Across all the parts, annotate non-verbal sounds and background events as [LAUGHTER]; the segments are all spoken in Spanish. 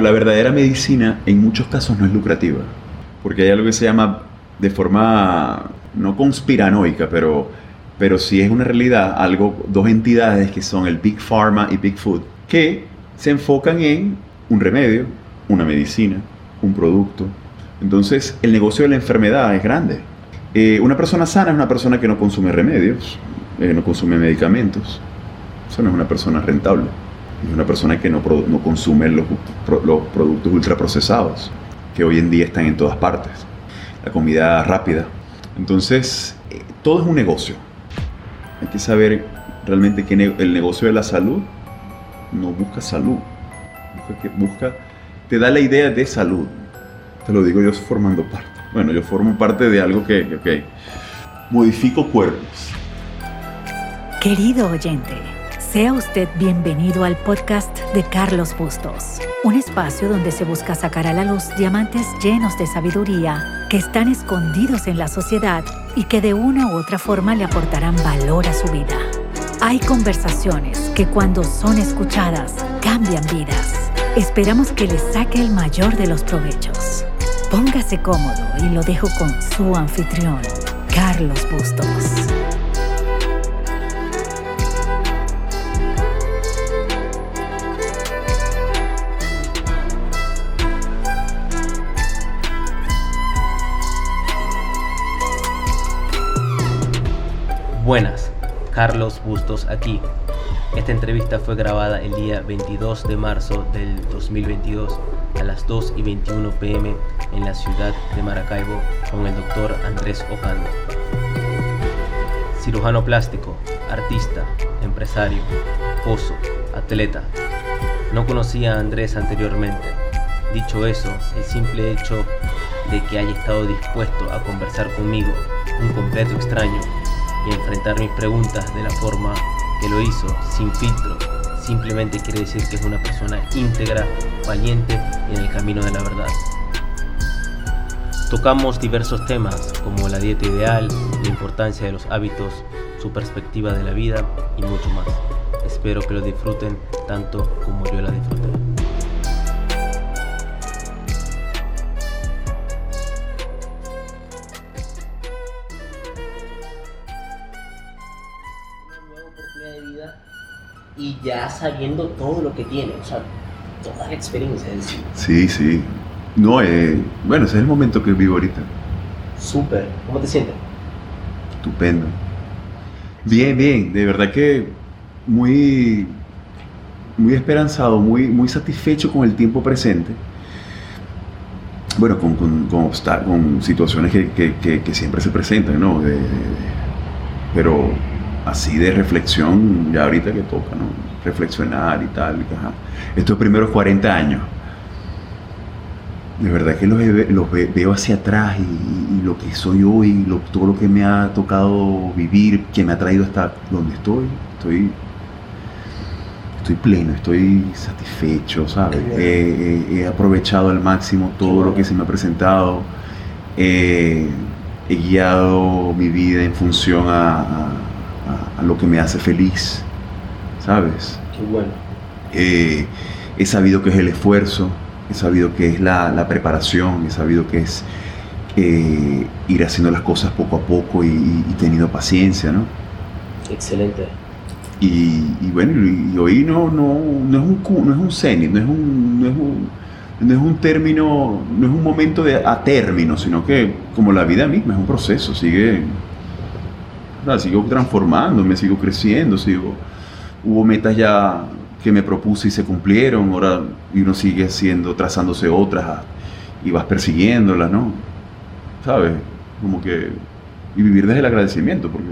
La verdadera medicina en muchos casos no es lucrativa, porque hay algo que se llama de forma no conspiranoica, pero, pero sí es una realidad, algo, dos entidades que son el Big Pharma y Big Food, que se enfocan en un remedio, una medicina, un producto. Entonces, el negocio de la enfermedad es grande. Eh, una persona sana es una persona que no consume remedios, eh, no consume medicamentos. Eso no es una persona rentable. Es una persona que no, no consume los, los productos ultraprocesados, que hoy en día están en todas partes. La comida rápida. Entonces, eh, todo es un negocio. Hay que saber realmente que el negocio de la salud no busca salud. Busca, busca, te da la idea de salud. Te lo digo yo formando parte. Bueno, yo formo parte de algo que, ok, modifico cuerpos. Querido oyente, sea usted bienvenido al podcast de Carlos Bustos, un espacio donde se busca sacar a la luz diamantes llenos de sabiduría que están escondidos en la sociedad y que de una u otra forma le aportarán valor a su vida. Hay conversaciones que cuando son escuchadas cambian vidas. Esperamos que le saque el mayor de los provechos. Póngase cómodo y lo dejo con su anfitrión, Carlos Bustos. Buenas, Carlos Bustos aquí. Esta entrevista fue grabada el día 22 de marzo del 2022 a las 2 y 21 pm en la ciudad de Maracaibo con el doctor Andrés Ocando. Cirujano plástico, artista, empresario, pozo, atleta. No conocía a Andrés anteriormente. Dicho eso, el simple hecho de que haya estado dispuesto a conversar conmigo, un completo extraño, y enfrentar mis preguntas de la forma que lo hizo, sin filtro, simplemente quiere decir que es una persona íntegra, valiente y en el camino de la verdad. Tocamos diversos temas como la dieta ideal, la importancia de los hábitos, su perspectiva de la vida y mucho más. Espero que lo disfruten tanto como yo la disfruté. Y ya sabiendo todo lo que tiene, o sea, toda la experiencia en sí. Sí, sí. No, eh, bueno, ese es el momento que vivo ahorita. Súper. ¿Cómo te sientes? Estupendo. Bien, bien. De verdad que muy, muy esperanzado, muy, muy satisfecho con el tiempo presente. Bueno, con, con, con, con situaciones que, que, que, siempre se presentan, ¿no? pero así de reflexión, ya ahorita que toca, ¿no? Reflexionar y tal. Estos primeros 40 años, de verdad que los, los veo hacia atrás y, lo que soy hoy, lo, todo lo que me ha tocado vivir, que me ha traído hasta donde estoy, estoy, estoy pleno, estoy satisfecho, ¿sabes? He, aprovechado al máximo todo lo que se me ha presentado. he guiado mi vida en función a a, lo que me hace feliz, ¿sabes? Qué bueno. Eh, he sabido que es el esfuerzo, he sabido que es la, preparación, he sabido que es eh, ir haciendo las cosas poco a poco y, teniendo paciencia, ¿no? Excelente. Y, bueno, y, hoy no, no, no es un no es un cenit, no es un, no es un, no es un término, no es un momento de, a término, sino que como la vida misma es un proceso, sigue, sigo transformándome, sigo creciendo, sigo... Hubo metas ya que me propuse y se cumplieron, ahora uno sigue haciendo, trazándose otras ah, y vas persiguiéndolas, ¿no? ¿Sabes? Como que... Y vivir desde el agradecimiento, porque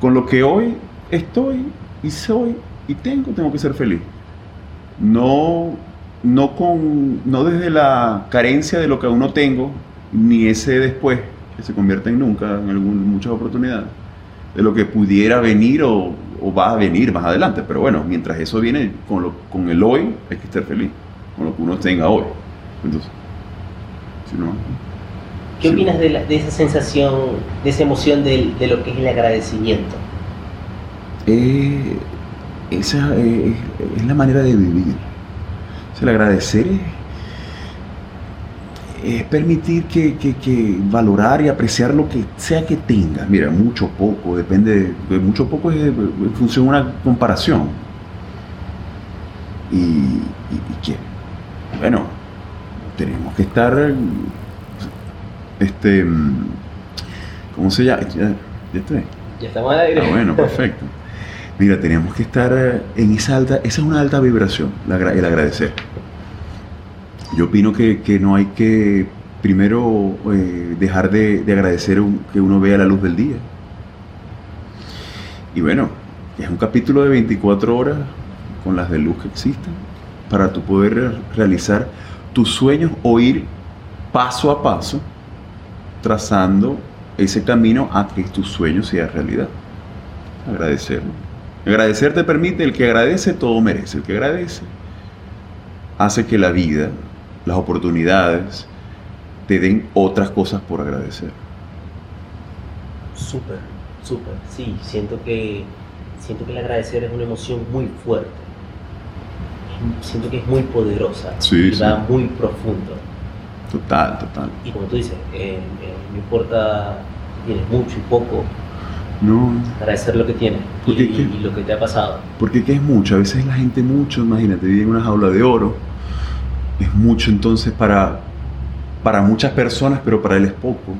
con lo que hoy estoy y soy y tengo, tengo que ser feliz. No, no, con, no desde la carencia de lo que aún no tengo, ni ese después, que se convierte en nunca en algún, muchas oportunidades, de lo que pudiera venir o, va a venir más adelante. Pero bueno, mientras eso viene con, lo, con el hoy, hay que estar feliz, con lo que uno tenga hoy. Entonces, si no, ¿Qué opinas de, de, esa sensación, de esa emoción de, de lo que es el agradecimiento? Eh, esa eh, es la manera de vivir. el agradecer es, permitir que, que, valorar y apreciar lo que sea que tengas. Mira, mucho poco, depende, de, mucho poco es en función de una comparación. Y, y, bueno, tenemos que estar, este, ¿cómo se llama? ¿Ya, ya estamos al aire. Ah, bueno, perfecto. Mira, tenemos que estar en esa alta, esa es una alta vibración, el agradecer. Yo opino que, no hay que primero eh, dejar de, agradecer que uno vea la luz del día. Y bueno, es un capítulo de 24 horas con las de luz que existen para tu poder realizar tus sueños o ir paso a paso trazando ese camino a que tus sueños sean realidad. Agradecerlo. Agradecer te permite, el que agradece todo merece, el que agradece hace que la vida, las oportunidades, te den otras cosas por agradecer. Súper, súper, sí, siento que, siento que el agradecer es una emoción muy fuerte, siento que es muy poderosa sí, y va muy profundo. Total, total. Y como tú dices, eh, eh, no importa, tienes mucho y poco, no. Agradecer lo que tienes y, lo que te ha pasado. Porque ¿qué es mucho? A veces la gente mucho, imagínate, vive en una jaula de oro. Es mucho entonces para, para muchas personas, pero para él es poco.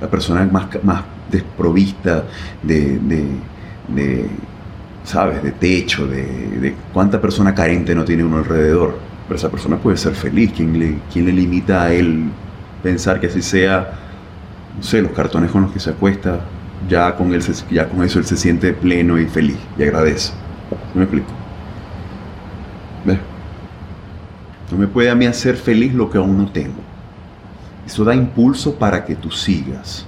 La persona más, más desprovista de, de, ¿sabes? De techo, de, de, cuánta persona carente no tiene uno alrededor. Pero esa persona puede ser feliz. ¿Quién le, quién le limita a él pensar que así sea, no sé, los cartones con los que se acuesta, ya con, él ya con eso él se siente pleno y feliz y agradece. ¿No me explico? ¿Ves? No me puede a mí hacer feliz lo que aún no tengo. Eso da impulso para que tú sigas.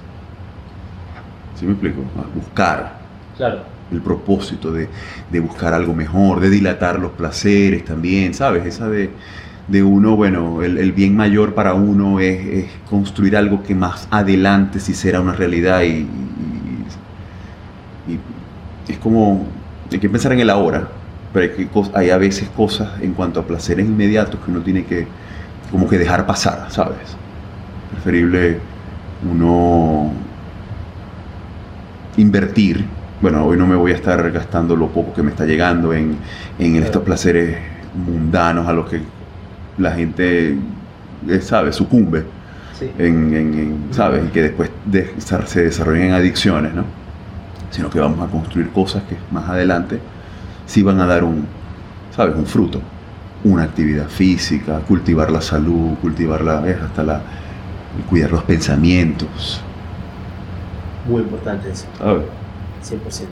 ¿Sí me explico? A buscar. Claro. El propósito de, buscar algo mejor, de dilatar los placeres también, ¿sabes? Esa de, de uno, bueno, el, bien mayor para uno es, construir algo que más adelante sí será una realidad y, es como, hay que pensar en el ahora, pero hay, que, hay a veces cosas en cuanto a placeres inmediatos que uno tiene que como que dejar pasar, ¿sabes? Preferible uno invertir. Bueno, hoy no me voy a estar gastando lo poco que me está llegando en, estos placeres mundanos a los que la gente, eh, ¿sabes? Sucumbe. En, ¿sabes? Y que después se desarrollen en adicciones, ¿no? sino que vamos a construir cosas que más adelante sí van a dar un, ¿sabes? Un fruto. Una actividad física, cultivar la salud, cultivar la, hasta la, cuidar los pensamientos. Muy importante eso. ¿Sabes? 100%.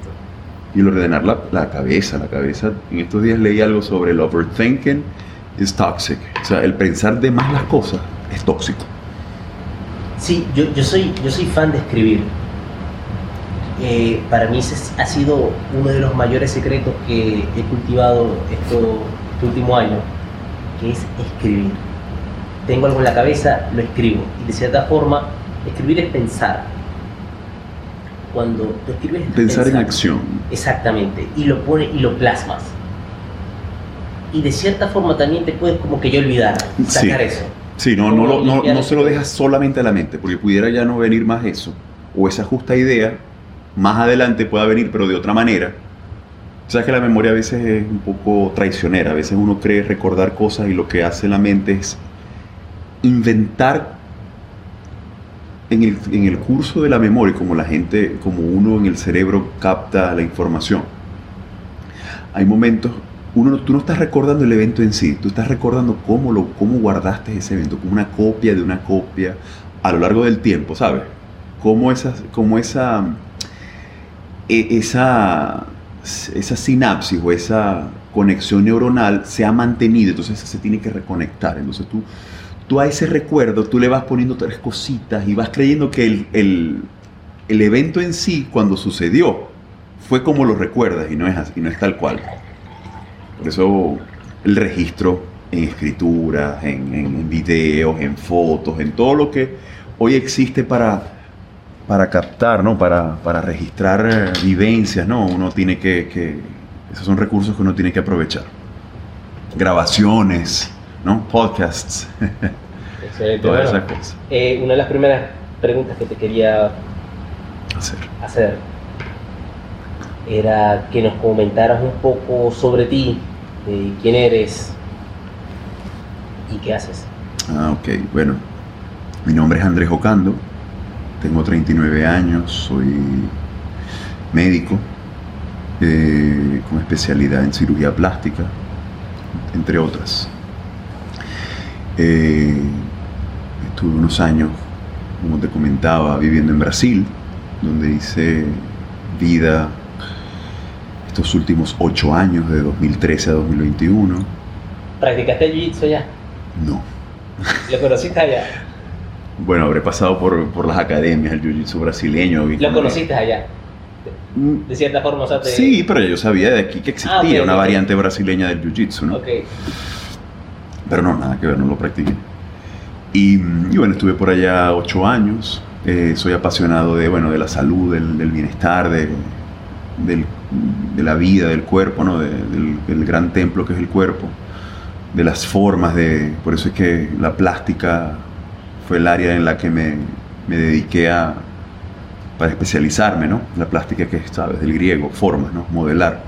Y el ordenar la, la, cabeza, la cabeza. En estos días leí algo sobre el overthinking is toxic. O sea, el pensar de más las cosas es tóxico. Sí, yo, yo, soy, yo soy fan de escribir para mí ese ha sido uno de los mayores secretos que he cultivado esto, este último año, que es escribir. Tengo algo en la cabeza, lo escribo. Y de cierta forma, escribir es pensar. Cuando tú escribes... Pensar, en acción. Exactamente. Y lo pone y lo plasmas. Y de cierta forma también te puedes como que yo olvidar, sacar eso. Sí, no, no, no, no se lo dejas solamente a la mente, porque pudiera ya no venir más eso, o esa justa idea más adelante pueda venir, pero de otra manera. Sabes que la memoria a veces es un poco traicionera, a veces uno cree recordar cosas y lo que hace la mente es inventar en el, en el curso de la memoria, como la gente, como uno en el cerebro capta la información. Hay momentos, uno, tú no estás recordando el evento en sí, tú estás recordando cómo, lo, cómo guardaste ese evento, como una copia de una copia a lo largo del tiempo, ¿sabes? Cómo esa, cómo esa esa, esa sinapsis o esa conexión neuronal se ha mantenido, entonces se tiene que reconectar. Entonces tú, tú a ese recuerdo, tú le vas poniendo tres cositas y vas creyendo que el, el, el evento en sí, cuando sucedió, fue como lo recuerdas y no es, así, no es tal cual. Por eso el registro en escrituras, en, en videos, en fotos, en todo lo que hoy existe para para captar, ¿no? Para, para registrar eh, vivencias, ¿no? Uno tiene que, que, Esos son recursos que uno tiene que aprovechar. grabaciones, ¿no? Podcasts, Excelente. todas Bueno, esas cosas. eh, una de las primeras preguntas que te quería Hacer. hacer era que nos comentaras un poco sobre ti, de quién eres y qué haces. Ah, ok. Bueno, mi nombre es Andrés Ocando, tengo 39 años, soy médico eh, con especialidad en cirugía plástica, entre otras. Eh, estuve unos años, como te comentaba, viviendo en Brasil, donde hice vida estos últimos ocho años, de 2013 a 2021. ¿Practicaste jiu-jitsu ya? No. ¿Lo conociste allá? Bueno, habré pasado por, por las academias, el jiu-jitsu brasileño. ¿Lo conociste allá? Mm, De cierta forma, o sea, te... Sí, pero yo sabía de aquí que existía Ah, ok, una ok. variante brasileña del jiu-jitsu, ¿no? Ok. Pero no, nada que ver, no lo practiqué. Y, mm, y bueno, estuve por allá ocho años. Eh, soy apasionado de, bueno, de la salud, del, del bienestar, de, del- de la vida, del cuerpo, ¿no? De- del, del gran templo que es el cuerpo, de las formas, de, por eso es que la plástica fue el área en la que me, me dediqué a, para especializarme, ¿no? La plástica que es, ¿sabes? Del griego, formas, ¿no? Modelar.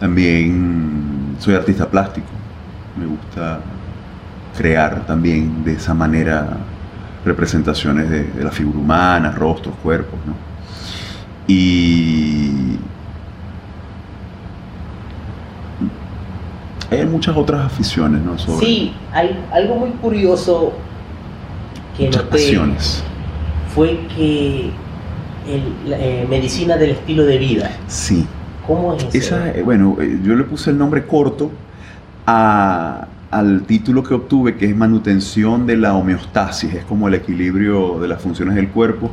También soy artista plástico. Me gusta crear también de esa manera representaciones de, de la figura humana, rostros, cuerpos, ¿no? Y hay muchas otras aficiones, ¿no? Sí, hay algo muy curioso que muchas noté pasiones. fue que el, la, eh, medicina del estilo de vida. Sí. ¿Cómo es eso? Esa, eh, bueno, eh, yo le puse el nombre corto a- al título que obtuve, que es manutención de la homeostasis, es como el equilibrio de las funciones del cuerpo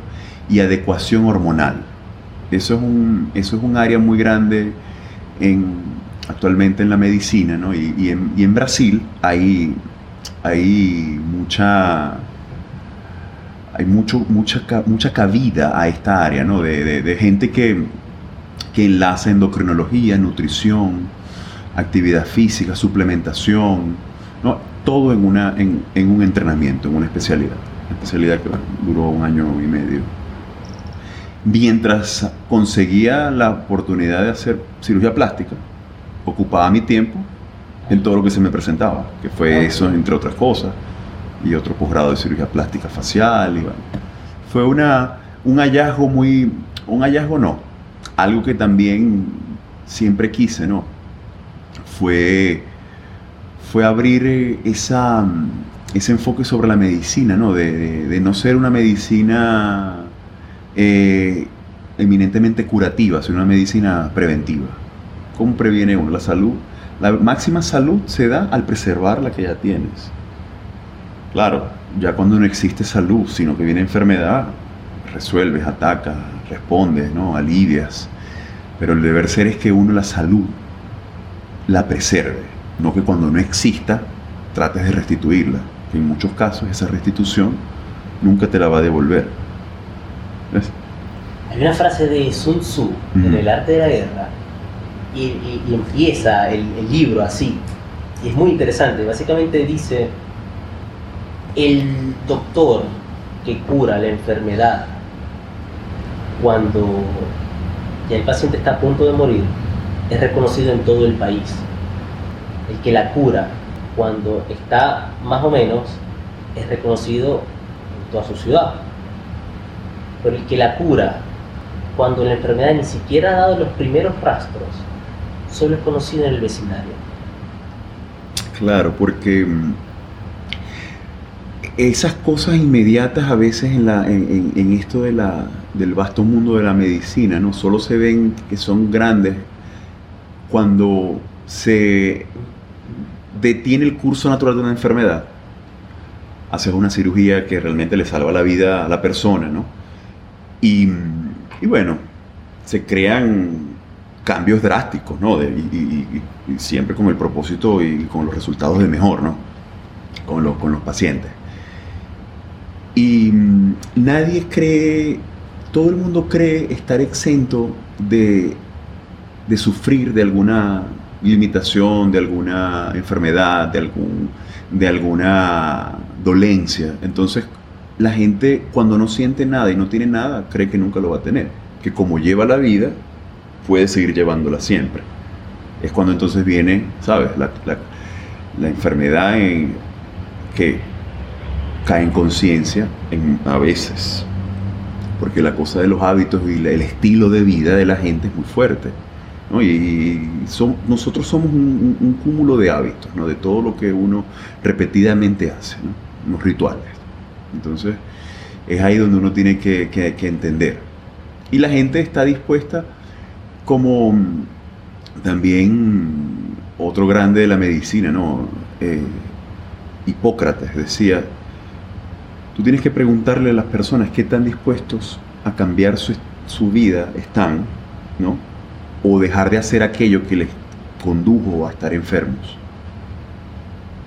y adecuación hormonal. Eso es un, eso es un área muy grande en, actualmente en la medicina, ¿no? Y, y en, y en Brasil hay, hay mucha hay mucho, mucha, mucha cabida a esta área, ¿no? De, de- de gente que, que enlaza endocrinología, nutrición, actividad física, suplementación, ¿no? todo en, una, en, en un entrenamiento, en una especialidad. Una especialidad que duró un año y medio. Mientras conseguía la oportunidad de hacer cirugía plástica, ocupaba mi tiempo en todo lo que se me presentaba, que fue eso, entre otras cosas, y otro posgrado de cirugía plástica facial. Y fue una, un hallazgo muy, un hallazgo no, algo que también siempre quise, ¿no? Fue, fue abrir eh, esa, ese enfoque sobre la medicina, ¿no? De, de- de no ser una medicina eh, eminentemente curativa, sino una medicina preventiva. ¿Cómo previene uno la salud? La máxima salud se da al preservar la que ya tienes. Claro, ya cuando no existe salud, sino que viene enfermedad, resuelves, atacas, respondes, ¿no? alivias. Pero el deber ser es que uno la salud la preserve, no que cuando no exista trates de restituirla. Que en muchos casos esa restitución nunca te la va a devolver. ¿Ves? Hay una frase de Sun Tzu en el arte de la guerra y, y- y empieza el, el libro así. Y es muy interesante. Básicamente dice, el doctor que cura la enfermedad cuando ya el paciente está a punto de morir es reconocido en todo el país. El que la cura cuando está más o menos es reconocido en toda su ciudad. Pero el que la cura cuando la enfermedad ni siquiera ha dado los primeros rastros, solo es conocido en el vecindario. Claro, porque mm, esas cosas inmediatas a veces en, esto del vasto mundo de la medicina, ¿no? Solo se ven que son grandes cuando se detiene el curso natural de una enfermedad. Haces una cirugía que realmente le salva la vida a la persona, ¿no? Y, bueno, se crean cambios drásticos, ¿no? Y, siempre con el propósito y con los resultados de mejor, ¿no? Con los pacientes. Nadie cree, todo el mundo cree estar exento de, de sufrir de alguna limitación, de alguna enfermedad, de, algún, de alguna dolencia. Entonces, la gente cuando no siente nada y no tiene nada, cree que nunca lo va a tener. Que como lleva la vida, puede seguir llevándola siempre. Es cuando entonces viene, ¿sabes? La, la, enfermedad en, que cae en conciencia a veces. Porque la cosa de los hábitos y el estilo de vida de la gente es muy fuerte. Y son, nosotros somos un, cúmulo de hábitos, ¿no? de todo lo que uno repetidamente hace, ¿no? los rituales. Entonces, es ahí donde uno tiene que, entender. Y la gente está dispuesta, como también otro grande de la medicina, ¿no? Eh, Hipócrates decía, tú tienes que preguntarle a las personas qué tan dispuestos a cambiar su, su vida están, ¿no? o dejar de hacer aquello que les condujo a estar enfermos.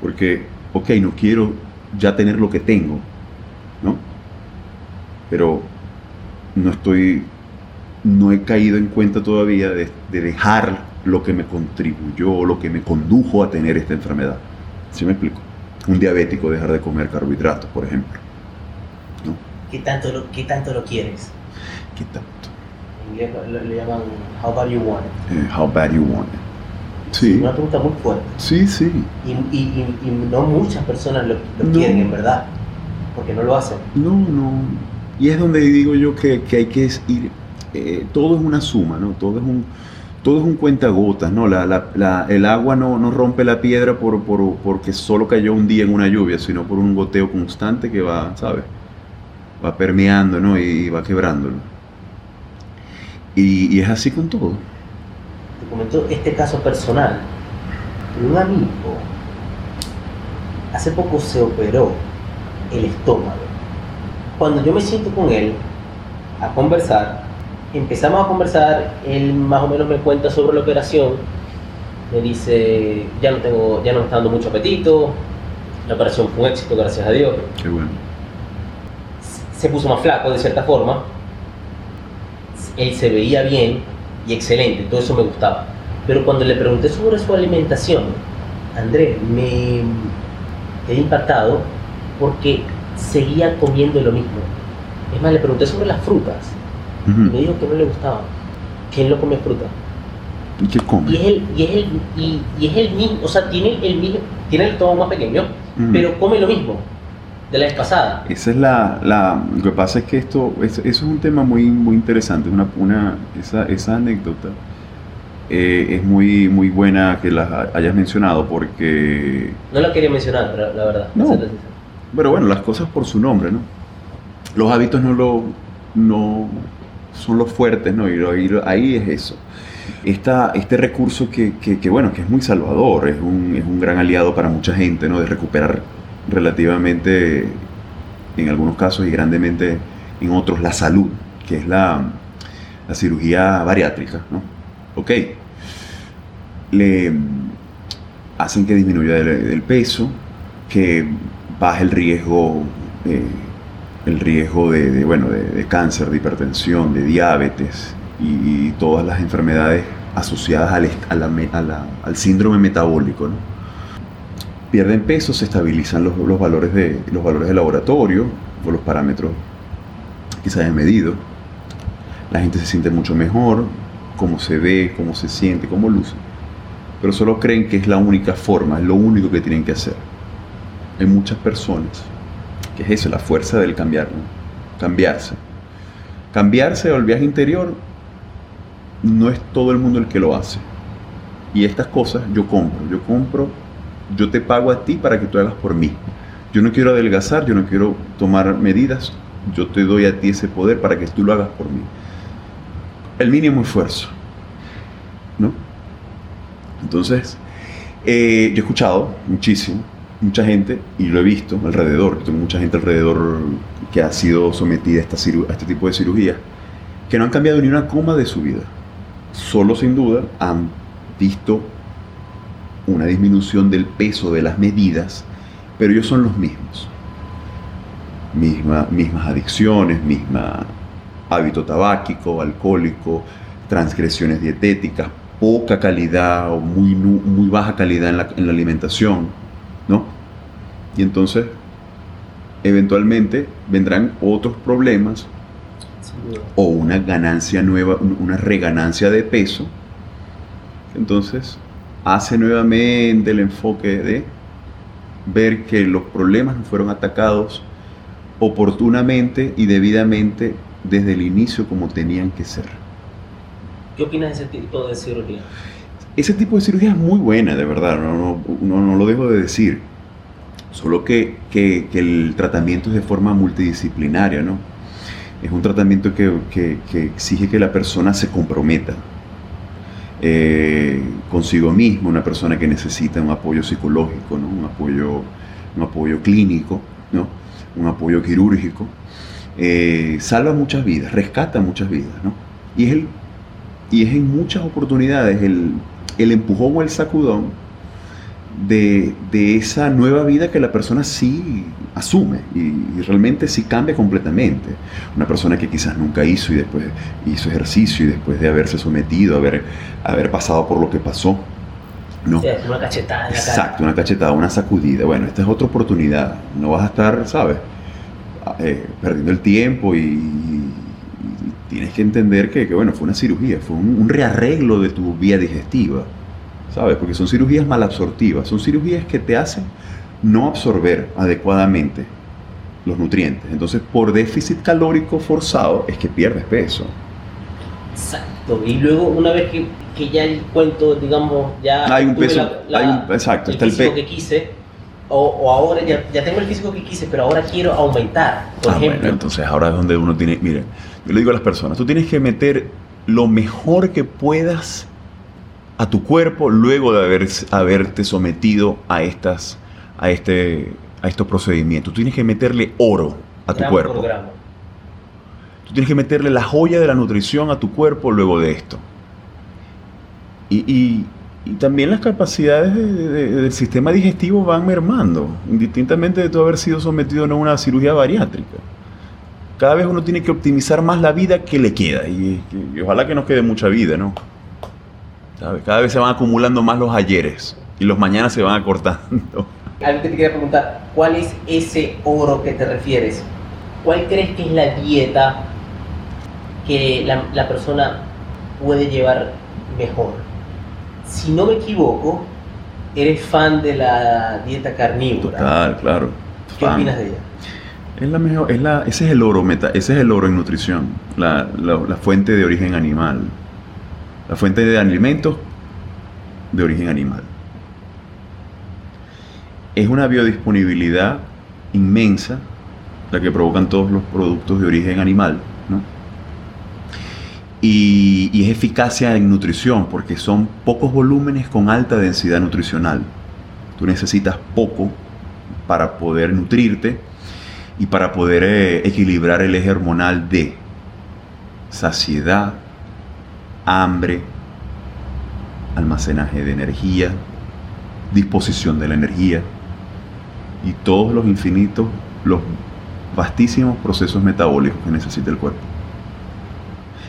Porque, ok, no quiero ya tener lo que tengo, ¿no? Pero no estoy, no he caído en cuenta todavía de, dejar lo que me contribuyó, lo que me condujo a tener esta enfermedad. ¿Sí me explico? Un diabético dejar de comer carbohidratos, por ejemplo. ¿No? ¿Qué, tanto lo, ¿Qué tanto lo quieres? ¿Qué tanto? le, llaman How Bad You Want It. Eh, how Bad You Want It. Sí. Una pregunta muy fuerte. Sí, sí. Y, y, y, no muchas personas lo, quieren, en verdad, porque no lo hacen. No, no. Y es donde digo yo que, que hay que ir, eh, todo es una suma, ¿no? Todo es un, todo es un cuentagotas, ¿no? La, la, la, el agua no, no, rompe la piedra por, por, porque solo cayó un día en una lluvia, sino por un goteo constante que va, ¿sabes? Va permeando, ¿no? Y va quebrándolo. Y, es así con todo. Te comento este caso personal. Un amigo hace poco se operó el estómago. Cuando yo me siento con él a conversar, empezamos a conversar, él más o menos me cuenta sobre la operación, me dice, ya no tengo, ya no me está dando mucho apetito, la operación fue un éxito, gracias a Dios. Qué bueno. Se puso más flaco de cierta forma, él se veía bien y excelente, todo eso me gustaba. Pero cuando le pregunté sobre su alimentación, Andrés, me quedé impactado porque seguía comiendo lo mismo. Es más, le pregunté sobre las frutas y me dijo que no le gustaba, que él no come fruta. ¿Y qué come? Y es el, y es el, y, es el mismo, o sea, tiene el mismo, tiene el estómago más pequeño, pero come lo mismo de la vez pasada. Esa es la, la, lo que pasa es que esto, es, eso es un tema muy, muy interesante, una, una, esa, esa anécdota eh, es muy, muy buena que la hayas mencionado porque... No la quería mencionar, pero la verdad. No, pero bueno, las cosas por su nombre, ¿no? Los hábitos no lo, no son los fuertes, ¿no? Y, ahí es eso. Esta, este recurso que, que, que, bueno, que es muy salvador, es un, es un gran aliado para mucha gente, ¿no? De recuperar relativamente, en algunos casos y grandemente en otros, la salud, que es la, la cirugía bariátrica. ¿no? Ok, le hacen que disminuya el, peso, que baje el riesgo, eh, el riesgo de, bueno, de, cáncer, de hipertensión, de diabetes y, todas las enfermedades asociadas al, al síndrome metabólico. ¿no? Pierden peso, se estabilizan los, valores, de, los valores de laboratorio o los parámetros que se hayan medido. La gente se siente mucho mejor, cómo se ve, cómo se siente, cómo luce. Pero solo creen que es la única forma, es lo único que tienen que hacer. Hay muchas personas, que es eso, la fuerza del cambiar, cambiarse. Cambiarse al viaje interior no es todo el mundo el que lo hace. Y estas cosas yo compro, yo compro yo te pago a ti para que tú hagas por mí. Yo no quiero adelgazar, yo no quiero tomar medidas, yo te doy a ti ese poder para que tú lo hagas por mí. El mínimo esfuerzo. ¿No? Entonces, eh, yo he escuchado muchísimo, mucha gente, y lo he visto alrededor, tengo mucha gente alrededor que ha sido sometida a, a este tipo de cirugía, que no han cambiado ni una coma de su vida. Solo sin duda han visto una disminución del peso de las medidas, pero ellos son los mismos. Misma, mismas adicciones, misma hábito tabáquico, alcohólico, transgresiones dietéticas, poca calidad o muy, muy baja calidad en la, en la alimentación, ¿no? Y entonces, eventualmente vendrán otros problemas o una ganancia nueva, una reganancia de peso. Entonces, hace nuevamente el enfoque de ver que los problemas no fueron atacados oportunamente y debidamente desde el inicio como tenían que ser. ¿Qué opinas de ese tipo de cirugía? Ese tipo de cirugía es muy buena, de verdad, no, no, lo dejo de decir. Solo que, que, el tratamiento es de forma multidisciplinaria, ¿no? Es un tratamiento que, que exige que la persona se comprometa eh, consigo mismo, una persona que necesita un apoyo psicológico, ¿no? un, apoyo, un apoyo clínico, ¿no? un apoyo quirúrgico, eh, salva muchas vidas, rescata muchas vidas. ¿no? Y, es el, y es en muchas oportunidades el, el empujón o el sacudón de, de, esa nueva vida que la persona sí asume y, realmente sí cambia completamente. Una persona que quizás nunca hizo y después hizo ejercicio y después de haberse sometido, haber, haber pasado por lo que pasó. ¿no? una cachetada. Exacto, una cachetada, una sacudida. Bueno, esta es otra oportunidad. No vas a estar, ¿sabes? Eh, perdiendo el tiempo y, tienes que entender que, bueno, fue una cirugía, fue un, un rearreglo de tu vía digestiva. ¿Sabes? Porque son cirugías malabsortivas, son cirugías que te hacen no absorber adecuadamente los nutrientes. Entonces, por déficit calórico forzado es que pierdes peso. Exacto. Y luego, una vez que, que ya el cuento, digamos, ya hay un peso, hay un, exacto, el físico que quise, o, o, ahora ya, ya, tengo el físico que quise, pero ahora quiero aumentar, por ah, ejemplo. Bueno, entonces ahora es donde uno tiene, mire, yo le digo a las personas, tú tienes que meter lo mejor que puedas a tu cuerpo luego de haber, haberte sometido a, estas, a, este, a estos procedimientos. Tú tienes que meterle oro a tu cuerpo. Tú tienes que meterle la joya de la nutrición a tu cuerpo luego de esto. Y, también las capacidades del sistema digestivo van mermando, indistintamente de tú haber sido sometido a una cirugía bariátrica. Cada vez uno tiene que optimizar más la vida que le queda. Y, y ojalá que nos quede mucha vida, ¿no? Cada vez se van acumulando más los ayeres y los mañanas se van acortando. Algo que te quería preguntar, ¿cuál es ese oro que te refieres? ¿Cuál crees que es la dieta que la, la persona puede llevar mejor? Si no me equivoco, eres fan de la dieta carnívora. Total, claro. ¿Qué opinas de ella? Es la mejor, es la, ese es el oro meta, ese es el oro en nutrición, la, la fuente de origen animal la fuente de alimentos de origen animal. Es una biodisponibilidad inmensa la que provocan todos los productos de origen animal, y, es eficacia en nutrición porque son pocos volúmenes con alta densidad nutricional. Tú necesitas poco para poder nutrirte y para poder eh, equilibrar el eje hormonal de saciedad, hambre, almacenaje de energía, disposición de la energía y todos los infinitos, los vastísimos procesos metabólicos que necesita el cuerpo.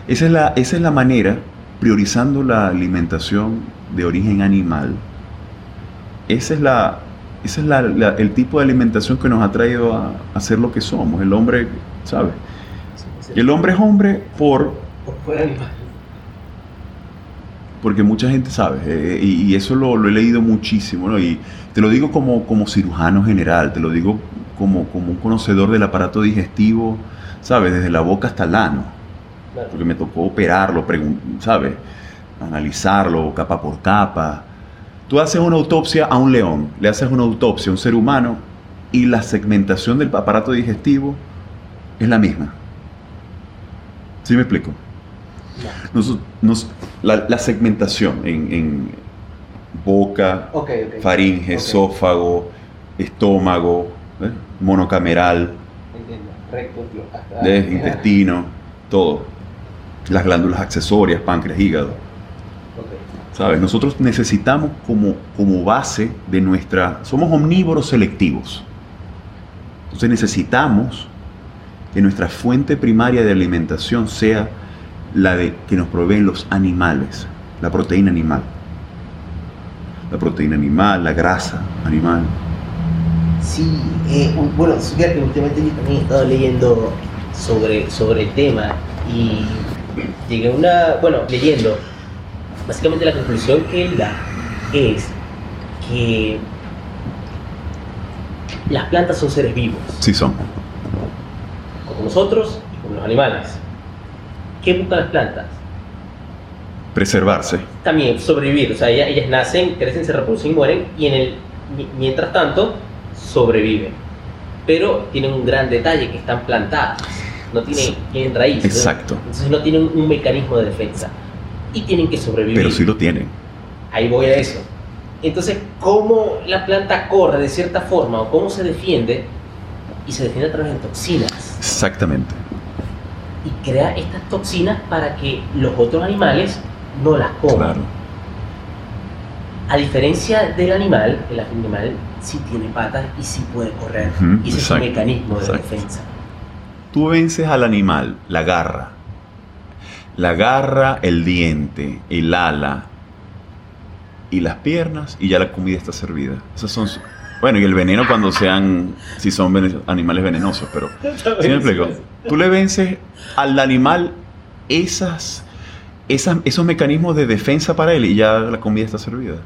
Esa es la, esa es la manera, priorizando la alimentación de origen animal, esa es, la, ese es el tipo de alimentación que nos ha traído a, a ser lo que somos. El hombre, ¿sabes? El hombre es hombre por... Por animal porque mucha gente sabe, eh, y, eso lo, he leído muchísimo, ¿no? y te lo digo como, como cirujano general, te lo digo como, como un conocedor del aparato digestivo, ¿sabes? Desde la boca hasta el ano, porque me tocó operarlo, ¿sabes? Analizarlo capa por capa. Tú haces una autopsia a un león, le haces una autopsia a un ser humano y la segmentación del aparato digestivo es la misma. ¿Sí me explico? Nos, la, segmentación en, boca, faringe, esófago, estómago, ¿eh? monocameral, intestino, todo. Las glándulas accesorias, páncreas, hígado. ¿Sabes? Nosotros necesitamos como, como base de nuestra... Somos omnívoros selectivos. Entonces necesitamos que nuestra fuente primaria de alimentación sea la de que nos proveen los animales. la proteína animal. La proteína animal, la grasa animal. Sí, eh, bueno, que últimamente yo también he estado leyendo sobre, sobre el tema y llegué a una, bueno, leyendo, básicamente la conclusión que él da es que las plantas son seres vivos. Sí son. Como nosotros y como los animales. ¿Qué buscan las plantas? Preservarse. También sobrevivir. O sea, ellas, ellas nacen, crecen, se reproducen y mueren y en el, mi- mientras tanto sobreviven. Pero tienen un gran detalle que están plantadas. No tienen, tienen raíces. ¿no? Exacto. Entonces no tienen un mecanismo de defensa. Y tienen que sobrevivir. Pero sí lo tienen. Ahí voy a eso. Entonces, ¿cómo la planta corre de cierta forma o cómo se defiende? Y se defiende a través de toxinas. Exactamente. Y crea estas toxinas para que los otros animales no las coman. Claro. A diferencia del animal, el animal sí tiene patas y sí puede correr. Y ese es un mecanismo de exacto. defensa. Tú vences al animal, la garra. La garra, el diente, el ala y las piernas y ya la comida está servida. Esas son... su- Bueno, y el veneno cuando sean, si son animales venenosos, pero... ¿Sí me explico? Tú le vences al animal esas, esos mecanismos de defensa para él y ya la comida está servida.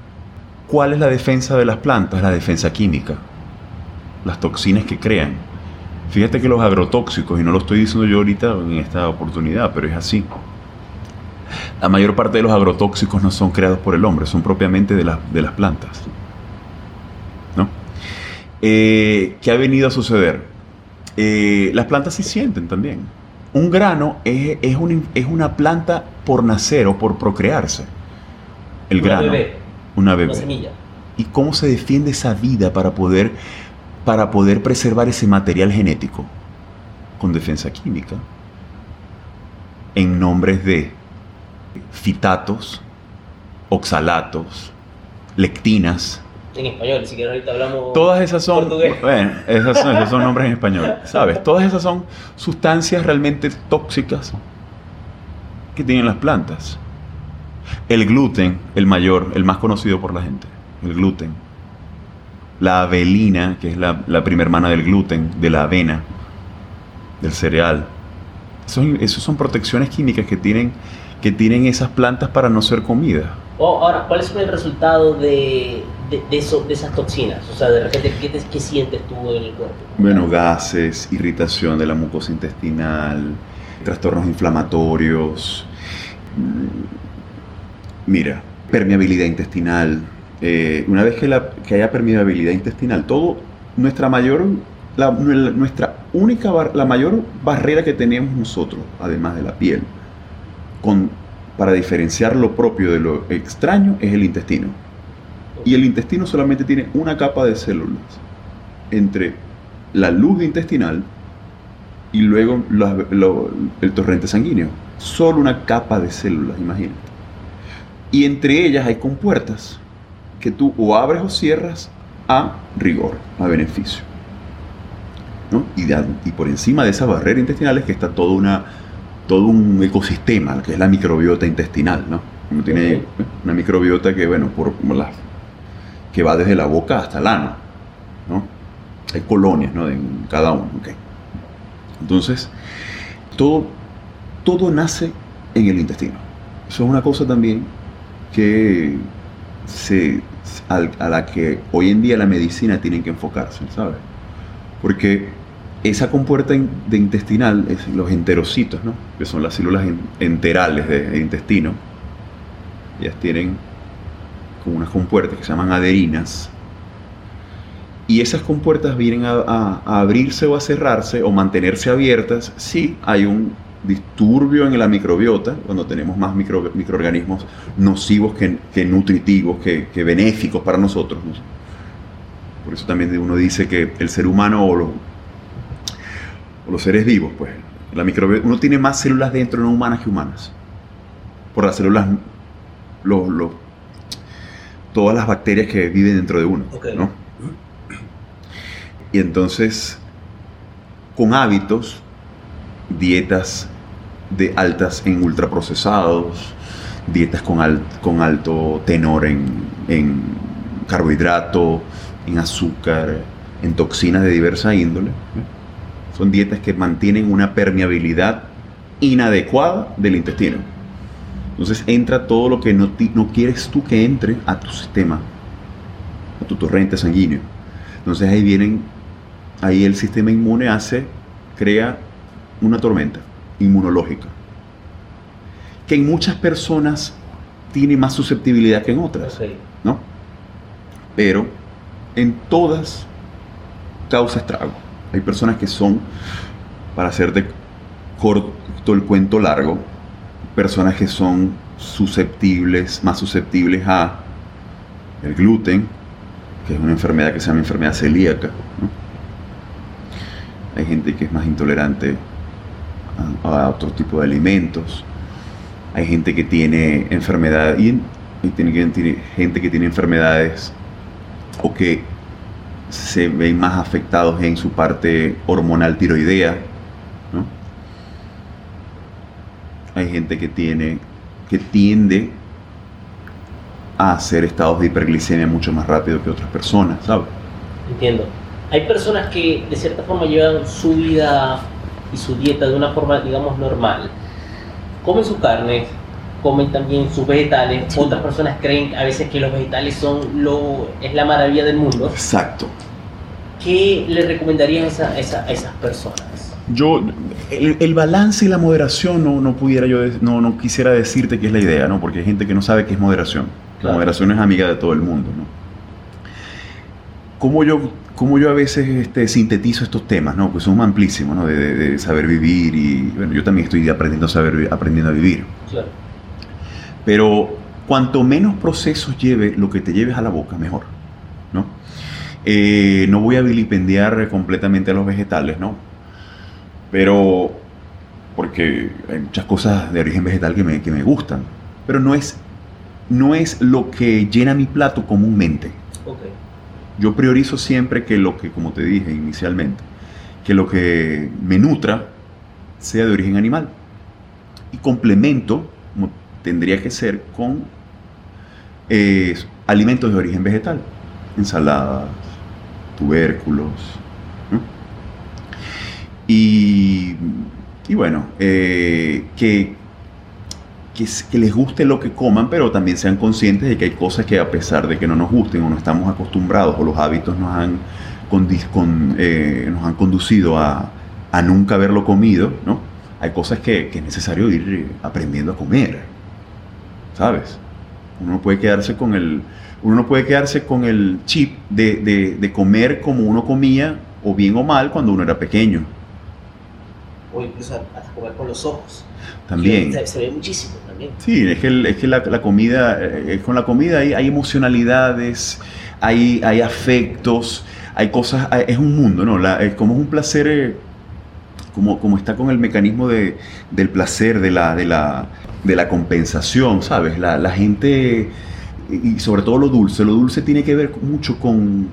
¿Cuál es la defensa de las plantas? La defensa química. Las toxinas que crean. Fíjate que los agrotóxicos, y no lo estoy diciendo yo ahorita en esta oportunidad, pero es así. La mayor parte de los agrotóxicos no son creados por el hombre, son propiamente de, las de las plantas. ¿No? Eh, ¿Qué ha venido a suceder? Eh, las plantas sí sienten también. Un grano es, es, un- es una planta por nacer o por procrearse. El Una grano. bebé, Una una bebé. semilla. ¿Y cómo se defiende esa vida para poder, para poder preservar ese material genético? Con defensa química. En nombres de fitatos, oxalatos, lectinas. En español, si quieres ahorita hablamos... Todas esas son, Portugués. [LAUGHS] bueno, esas son, esos son nombres en español, ¿sabes? Todas esas son sustancias realmente tóxicas que tienen las plantas. El gluten, el mayor, el más conocido por la gente, el gluten. La avelina, que es la, la prima hermana del gluten, de la avena, del cereal. Esos son protecciones químicas que tienen, que tienen esas plantas para no ser comidas. Oh, ahora, ¿cuál es el resultado de, de, de eso, de esas toxinas? O sea, de repente, ¿qué, te- qué sientes tú en el cuerpo? Bueno, gases, irritación de la mucosa intestinal, trastornos inflamatorios. Mm, Mira, permeabilidad intestinal. Eh, una vez que, la, que haya permeabilidad intestinal, todo, nuestra mayor, la, nuestra única, la mayor barrera que tenemos nosotros, además de la piel, con, para diferenciar lo propio de lo extraño, es el intestino. Y el intestino solamente tiene una capa de células entre la luz intestinal y luego la- lo- el torrente sanguíneo. Solo una capa de células, imagínate. Y entre ellas hay compuertas que tú o abres o cierras a rigor, a beneficio. ¿no? Y, de- y por encima de esa barrera intestinal es que está todo, una, todo un ecosistema, que es la microbiota intestinal. ¿no? Uno tiene una microbiota que, bueno, por, por la- que va desde la boca hasta el ano. ¿no? Hay colonias ¿no? en cada uno. ok. Entonces, todo, todo nace en el intestino. Eso es una cosa también que se, a la que hoy en día la medicina tiene que enfocarse, ¿sabes? Porque esa compuerta de intestinal, es los enterocitos, ¿no? que son las células en- enterales de- del intestino, ellas tienen como unas compuertas que se llaman aderinas, y esas compuertas vienen a, abrirse o a cerrarse o mantenerse abiertas si hay un disturbio en la microbiota, cuando tenemos más micro- microorganismos nocivos que, que nutritivos, que, que benéficos para nosotros. ¿no? Por eso también uno dice que el ser humano o los, o los seres vivos, pues, la microbiota, uno tiene más células dentro no humanas que humanas. Por las células, los- todas las bacterias que viven dentro de uno. ¿no? Y entonces, con hábitos, dietas de altas en ultraprocesados, dietas con, al- con alto tenor en, en carbohidrato, en azúcar, en toxinas de diversa índole. ¿eh? Son dietas que mantienen una permeabilidad inadecuada del intestino. Entonces entra todo lo que no, quieres tú que entre a tu sistema, a tu torrente sanguíneo. Entonces ahí vienen, ahí el sistema inmune hace, crea una tormenta inmunológica, que en muchas personas tiene más susceptibilidad que en otras. ¿no? Pero en todas causa estrago. Hay personas que son, para hacerte corto el cuento largo, personas que son susceptibles, más susceptibles a el gluten, que es una enfermedad que se llama enfermedad celíaca. Hay gente que es más intolerante a, a otro tipo de alimentos. Hay gente que tiene enfermedad y, tiene gente que tiene enfermedades o que se ven más afectados en su parte hormonal tiroidea. ¿no? Hay gente que tiene que tiende a hacer estados de hiperglicemia mucho más rápido que otras personas, ¿sabes? Entiendo. Hay personas que de cierta forma llevan su vida y su dieta de una forma, digamos, normal. Comen su carne, comen también sus vegetales. Otras personas creen a veces que los vegetales son lo, es la maravilla del mundo. Exacto. ¿Qué le recomendarían a, esa- a esas personas? Yo, el, el balance y la moderación no, no pudiera yo, no, no quisiera decirte que es la idea, ¿no? Porque hay gente que no sabe qué es moderación. La Claro. moderación es amiga de todo el mundo, ¿no? ¿Cómo yo, cómo yo a veces este, sintetizo estos temas, ¿no? Que son amplísimos, ¿no? De, de- de saber vivir y, bueno, yo también estoy aprendiendo a saber, aprendiendo a vivir. Claro. Pero cuanto menos procesos lleve lo que te lleves a la boca, mejor. ¿no? Eh, no voy a vilipendiar completamente a los vegetales, ¿no? Pero, porque hay muchas cosas de origen vegetal que me, que me gustan, pero no es, no es lo que llena mi plato comúnmente. Yo priorizo siempre que lo que, como te dije inicialmente, que lo que me nutra sea de origen animal. Y complemento, como tendría que ser, con eh, alimentos de origen vegetal. Ensaladas, tubérculos. Bueno, eh, que, que, les guste lo que coman, pero también sean conscientes de que hay cosas que a pesar de que no nos gusten o no estamos acostumbrados o los hábitos nos han, eh, nos han conducido a, a nunca haberlo comido, ¿no? Hay cosas que, que es necesario ir eh, aprendiendo a comer, ¿sabes? Uno no puede quedarse con el, uno no puede quedarse con el chip de, de- de comer como uno comía, o bien o mal, cuando uno era pequeño. O incluso hasta comer con los ojos. También. Se, se ve muchísimo también. Sí, es que, el- es que la, la comida, eh, con la comida hay, hay emocionalidades, hay, hay afectos, hay cosas, hay- es un mundo, ¿no? La- es como es un placer, eh, como, como está con el mecanismo de, del placer, de la, de la, de la compensación, ¿sabes? La, la gente, y sobre todo lo dulce, lo dulce tiene que ver mucho con,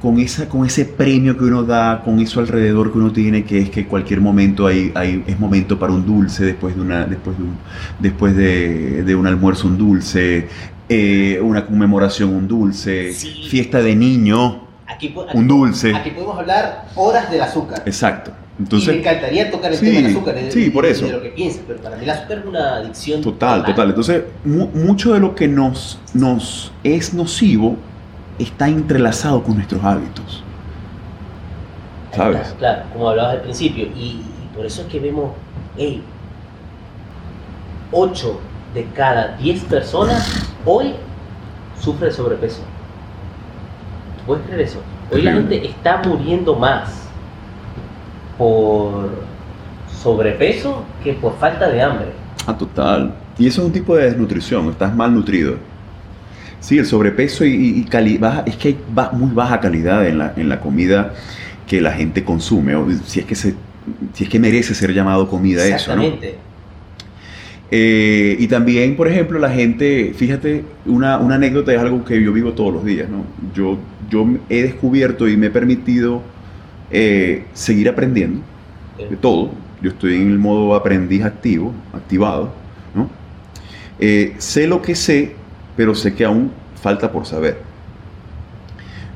con, esa, con ese premio que uno da, con eso alrededor que uno tiene, que es que cualquier momento hay, hay, es momento para un dulce, después de, una, después de, un, después de, de un almuerzo un dulce, eh, una conmemoración un dulce, Sí. fiesta de niño, Aquí, po- aquí un dulce. Aquí podemos hablar horas del azúcar. Exacto. y me Entonces, encantaría tocar el Sí, tema del azúcar. de- sí, por eso. De lo que piensas, pero para mí el azúcar es una adicción. total, total. Entonces, mu- mucho de lo que nos, nos es nocivo está entrelazado con nuestros hábitos. ¿Sabes? Claro, como hablabas al principio. Y, y por eso es que vemos, hey, 8 de cada 10 personas hoy sufre de sobrepeso. ¿Tú ¿Puedes creer eso? Hoy la gente está muriendo más por sobrepeso que por falta de hambre. Ah, total. Y eso es un tipo de desnutrición, estás mal nutrido. Sí, el sobrepeso y, y cali- baja- es que hay ba- muy baja calidad en la, en la comida que la gente consume, o si es que, se, si es que merece ser llamado comida eso, ¿no? Exactamente. Eh, y también, por ejemplo, la gente, fíjate, una, una anécdota es algo que yo vivo todos los días, ¿no? Yo, yo he descubierto y me he permitido eh, seguir aprendiendo de todo. Yo estoy en el modo aprendiz activo, activado, ¿no? Eh, sé lo que sé, pero sé que aún falta por saber.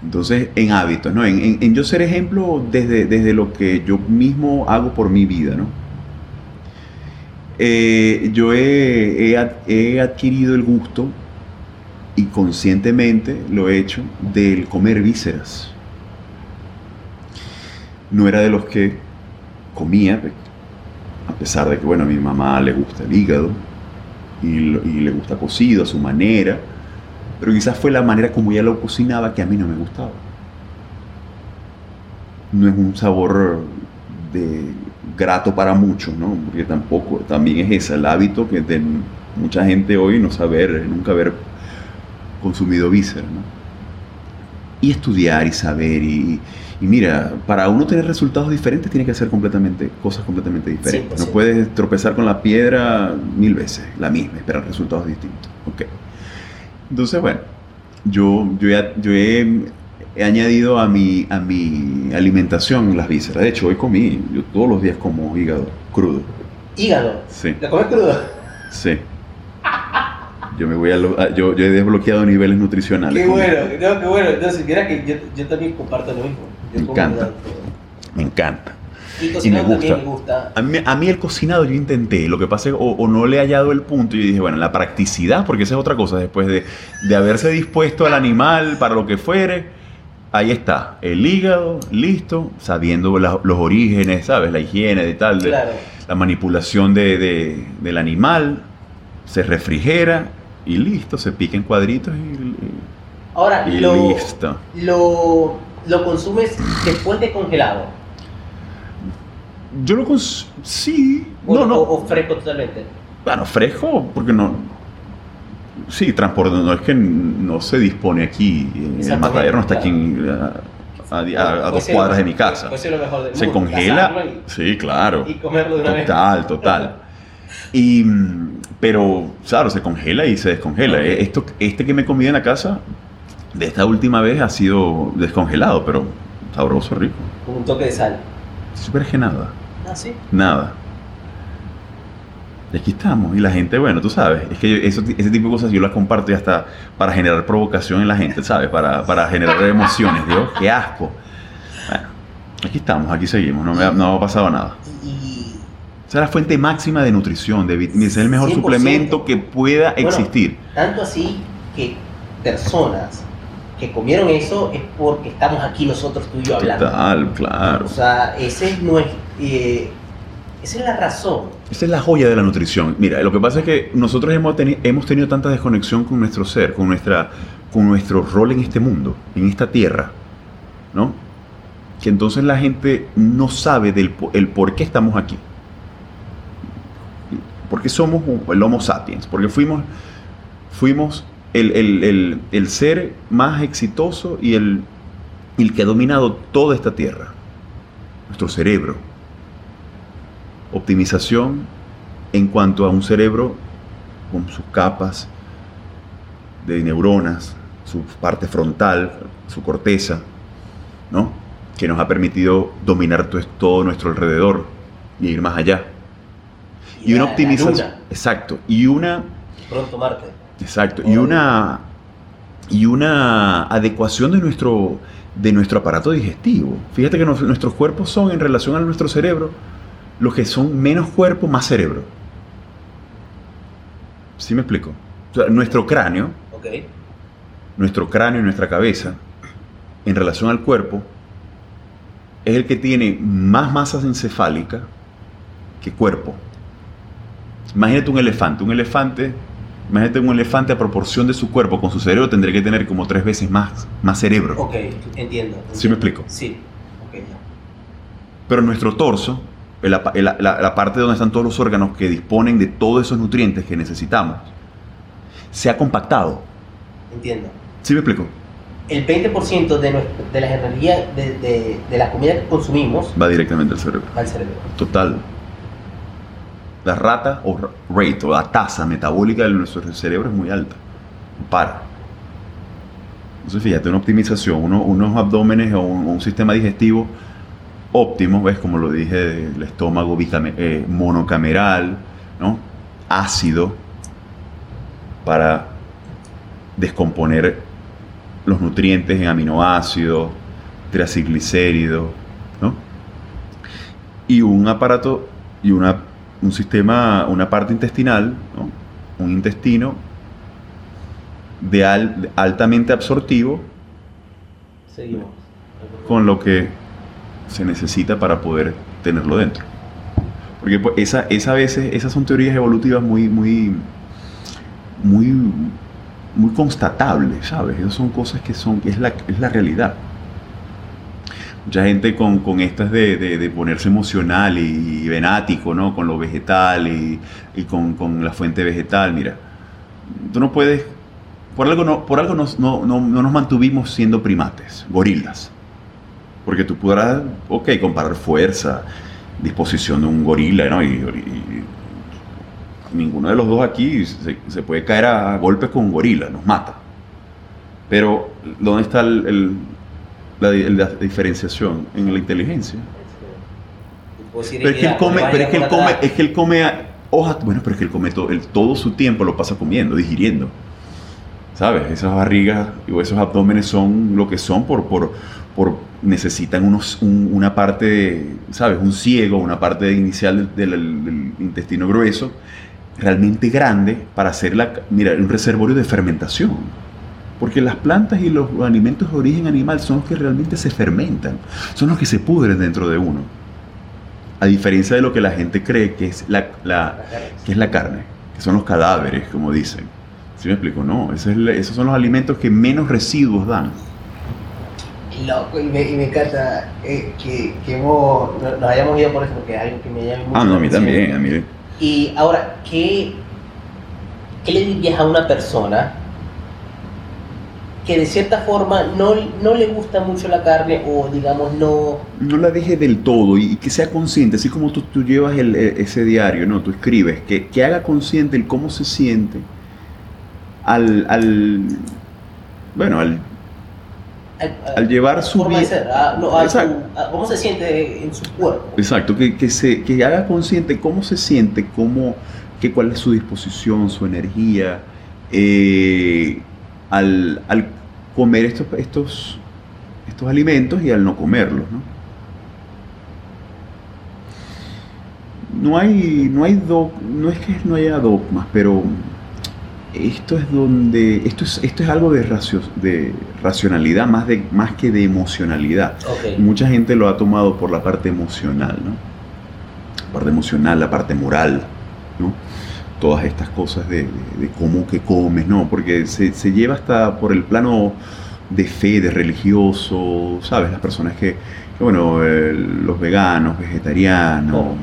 Entonces, en hábitos, ¿no? En, yo ser ejemplo desde, desde lo que yo mismo hago por mi vida, ¿no? Eh, yo he, he adquirido el gusto y conscientemente lo he hecho del comer vísceras. No era de los que comía, a pesar de que, bueno, a mi mamá le gusta el hígado y, le gusta cocido a su manera, pero quizás fue la manera como ella lo cocinaba que a mí no me gustaba. No es un sabor de grato para muchos, ¿no? Porque tampoco, también es ese el hábito que de mucha gente hoy no saber, nunca haber consumido vísceras, ¿no? Y estudiar y saber y, y mira, para uno tener resultados diferentes tiene que hacer completamente cosas completamente diferentes. No 100%. puedes tropezar con la piedra mil veces, la misma, esperar resultados distintos. Ok. Entonces, bueno, yo, yo, he, yo he, he añadido a mi, a mi alimentación las vísceras. De hecho, hoy comí, yo todos los días como hígado crudo. Hígado. Sí, ¿Lo comes crudo? sí. Yo me voy a, lo- yo, yo he desbloqueado niveles nutricionales. Qué bueno, no, qué bueno. No, si vieras que yo, yo también comparto lo mismo. Yo Me encanta. Me encanta. Y me gusta. me gusta. A mí, a mí el cocinado yo intenté, lo que pasa es que o, o no le he hallado el punto y yo dije, bueno, la practicidad, porque esa es otra cosa, después de, de haberse dispuesto al animal para lo que fuere, ahí está, el hígado, listo, sabiendo la- los orígenes, ¿sabes? La higiene de tal, de, Claro. la manipulación de, de- del animal, se refrigera y listo, se pica en cuadritos y, Ahora, y lo, listo. lo, lo consumes después de congelado. Yo lo cons... Sí, O, no, no. o- o fresco totalmente. Bueno, fresco, porque no. Sí, transporte, no es que no se dispone aquí. El matadero no está aquí en- a, dos cuadras de mi casa. puede ser lo mejor del Se mundo, congela. cazarlo Sí, claro. Y, y comerlo de una vez. Total, total. [LAUGHS] Y, pero, claro, se congela y se descongela. Eh, Esto, este que me comí en la casa, de esta última vez, ha sido descongelado, pero sabroso, rico. Con un toque de sal. Súper que nada. Ah, sí. Nada. Y aquí estamos. Y la gente, bueno, tú sabes, es que eso, ese tipo de cosas yo las comparto y hasta para generar provocación en la gente, ¿sabes? Para, para generar emociones. Dios, qué asco. Bueno, aquí estamos, aquí seguimos, no me ha, no ha pasado nada. Esa es la fuente máxima de nutrición, de es el mejor 100%. suplemento que pueda Bueno, existir. tanto así que personas que comieron eso es porque estamos aquí nosotros tú y yo hablando. Total, claro. O sea, ese es nuestro, eh, esa es la razón. Esa es la joya de la nutrición. Mira, lo que pasa es que nosotros hemos, teni- hemos tenido tanta desconexión con nuestro ser, con, nuestra, con nuestro rol en este mundo, en esta tierra, ¿no? Que entonces la gente no sabe del el por qué estamos aquí. ¿Por qué somos el Homo sapiens? Porque fuimos, fuimos el, el- el- el ser más exitoso y el, el que ha dominado toda esta tierra. Nuestro cerebro optimización en cuanto a un cerebro con sus capas de neuronas, su parte frontal, su corteza, ¿no? Que nos ha permitido dominar to- todo nuestro alrededor y ir más allá. Y una optimización. Exacto. Y una. pronto Marte. Exacto. Y una. Y una adecuación de nuestro, de nuestro aparato digestivo. Fíjate que nos- nuestros cuerpos son, en relación a nuestro cerebro, los que son menos cuerpo, más cerebro. ¿Sí me explico? O sea, nuestro cráneo, Ok. nuestro cráneo y nuestra cabeza, en relación al cuerpo, es el que tiene más masa encefálica que cuerpo. Imagínate un elefante. Un elefante, imagínate un elefante a proporción de su cuerpo con su cerebro tendría que tener como tres veces más, más cerebro. Ok, entiendo. ¿Sí me explico? Sí. Ok, ya. Pero nuestro torso, la, pa- la- la- la parte donde están todos los órganos que disponen de todos esos nutrientes que necesitamos, se ha compactado. Entiendo. ¿Sí me explico? El 20% de, de las energías de, de, de la comida que consumimos Va directamente al cerebro. al cerebro. Total. La rata o rate o la tasa metabólica de nuestro cerebro es muy alta. Para. Entonces fíjate, una optimización, uno- unos abdómenes o un, sistema digestivo óptimo, ves como lo dije, el estómago eh, monocameral, ¿no? ácido, para descomponer los nutrientes en aminoácidos, traciglicéridos, ¿no? Y un aparato y una, un sistema, una parte intestinal, ¿no? un intestino de altamente absortivo Seguimos. con lo que se necesita para poder tenerlo dentro. Porque pues, esa, esa veces, esas son teorías evolutivas muy, muy, muy, muy constatables, ¿sabes? Esas son cosas que son, es la, es la realidad. Mucha gente con, con estas de, de, ponerse emocional y, venático, ¿no? Con lo vegetal y, y con, con, la fuente vegetal, mira, tú no puedes, por algo no, por algo no, no, no nos mantuvimos siendo primates, gorilas. Porque tú podrás, ok, comparar fuerza, disposición de un gorila, ¿no? Y, ninguno de los dos aquí se, puede caer a golpes con un gorila, nos mata. Pero, ¿dónde está el, la, diferenciación? En la inteligencia. Pero es que él come, pero es que él come, es que él come hojas, bueno, pero es que él come todo, todo su tiempo lo pasa comiendo, digiriendo. ¿Sabes? Esas barrigas o esos abdómenes son lo que son por, por, por necesitan unos, una parte, ¿sabes? Un ciego, una parte inicial del, intestino grueso, realmente grande para hacer la, mira, un reservorio de fermentación. Porque las plantas y los alimentos de origen animal son los que realmente se fermentan, son los que se pudren dentro de uno. A diferencia de lo que la gente cree que es la, que es la carne, que son los cadáveres, como dicen. ¿Sí me explico? No, esos son los alimentos que menos residuos dan loco y me, y me encanta eh, que, que nos hayamos ido por eso porque es algo que me llama mucho. Ah, no, a mí también, a mí. Y ahora, ¿qué, ¿qué le dirías a una persona que de cierta forma no, no le gusta mucho la carne o digamos no... No la deje del todo y, que sea consciente, así como tú, tú llevas el, e, ese diario, ¿no? Tú escribes, que, que haga consciente el cómo se siente al, al bueno, al al llevar su vida. ¿Cómo se siente en su cuerpo? Exacto, que, que, se, que haga consciente cómo se siente, cómo, que, cuál es su disposición, su energía, eh, al, al, comer estos, estos, estos alimentos y al no comerlos. ¿no? No hay, no hay do, no es que no haya dogmas, pero esto es donde esto es esto es algo de, de racionalidad más de más que de emocionalidad mucha gente lo ha tomado por la parte emocional no la parte emocional la parte moral no todas estas cosas de, cómo que comes no porque se, se, lleva hasta por el plano de fe de religioso sabes las personas que, bueno los veganos vegetarianos oh.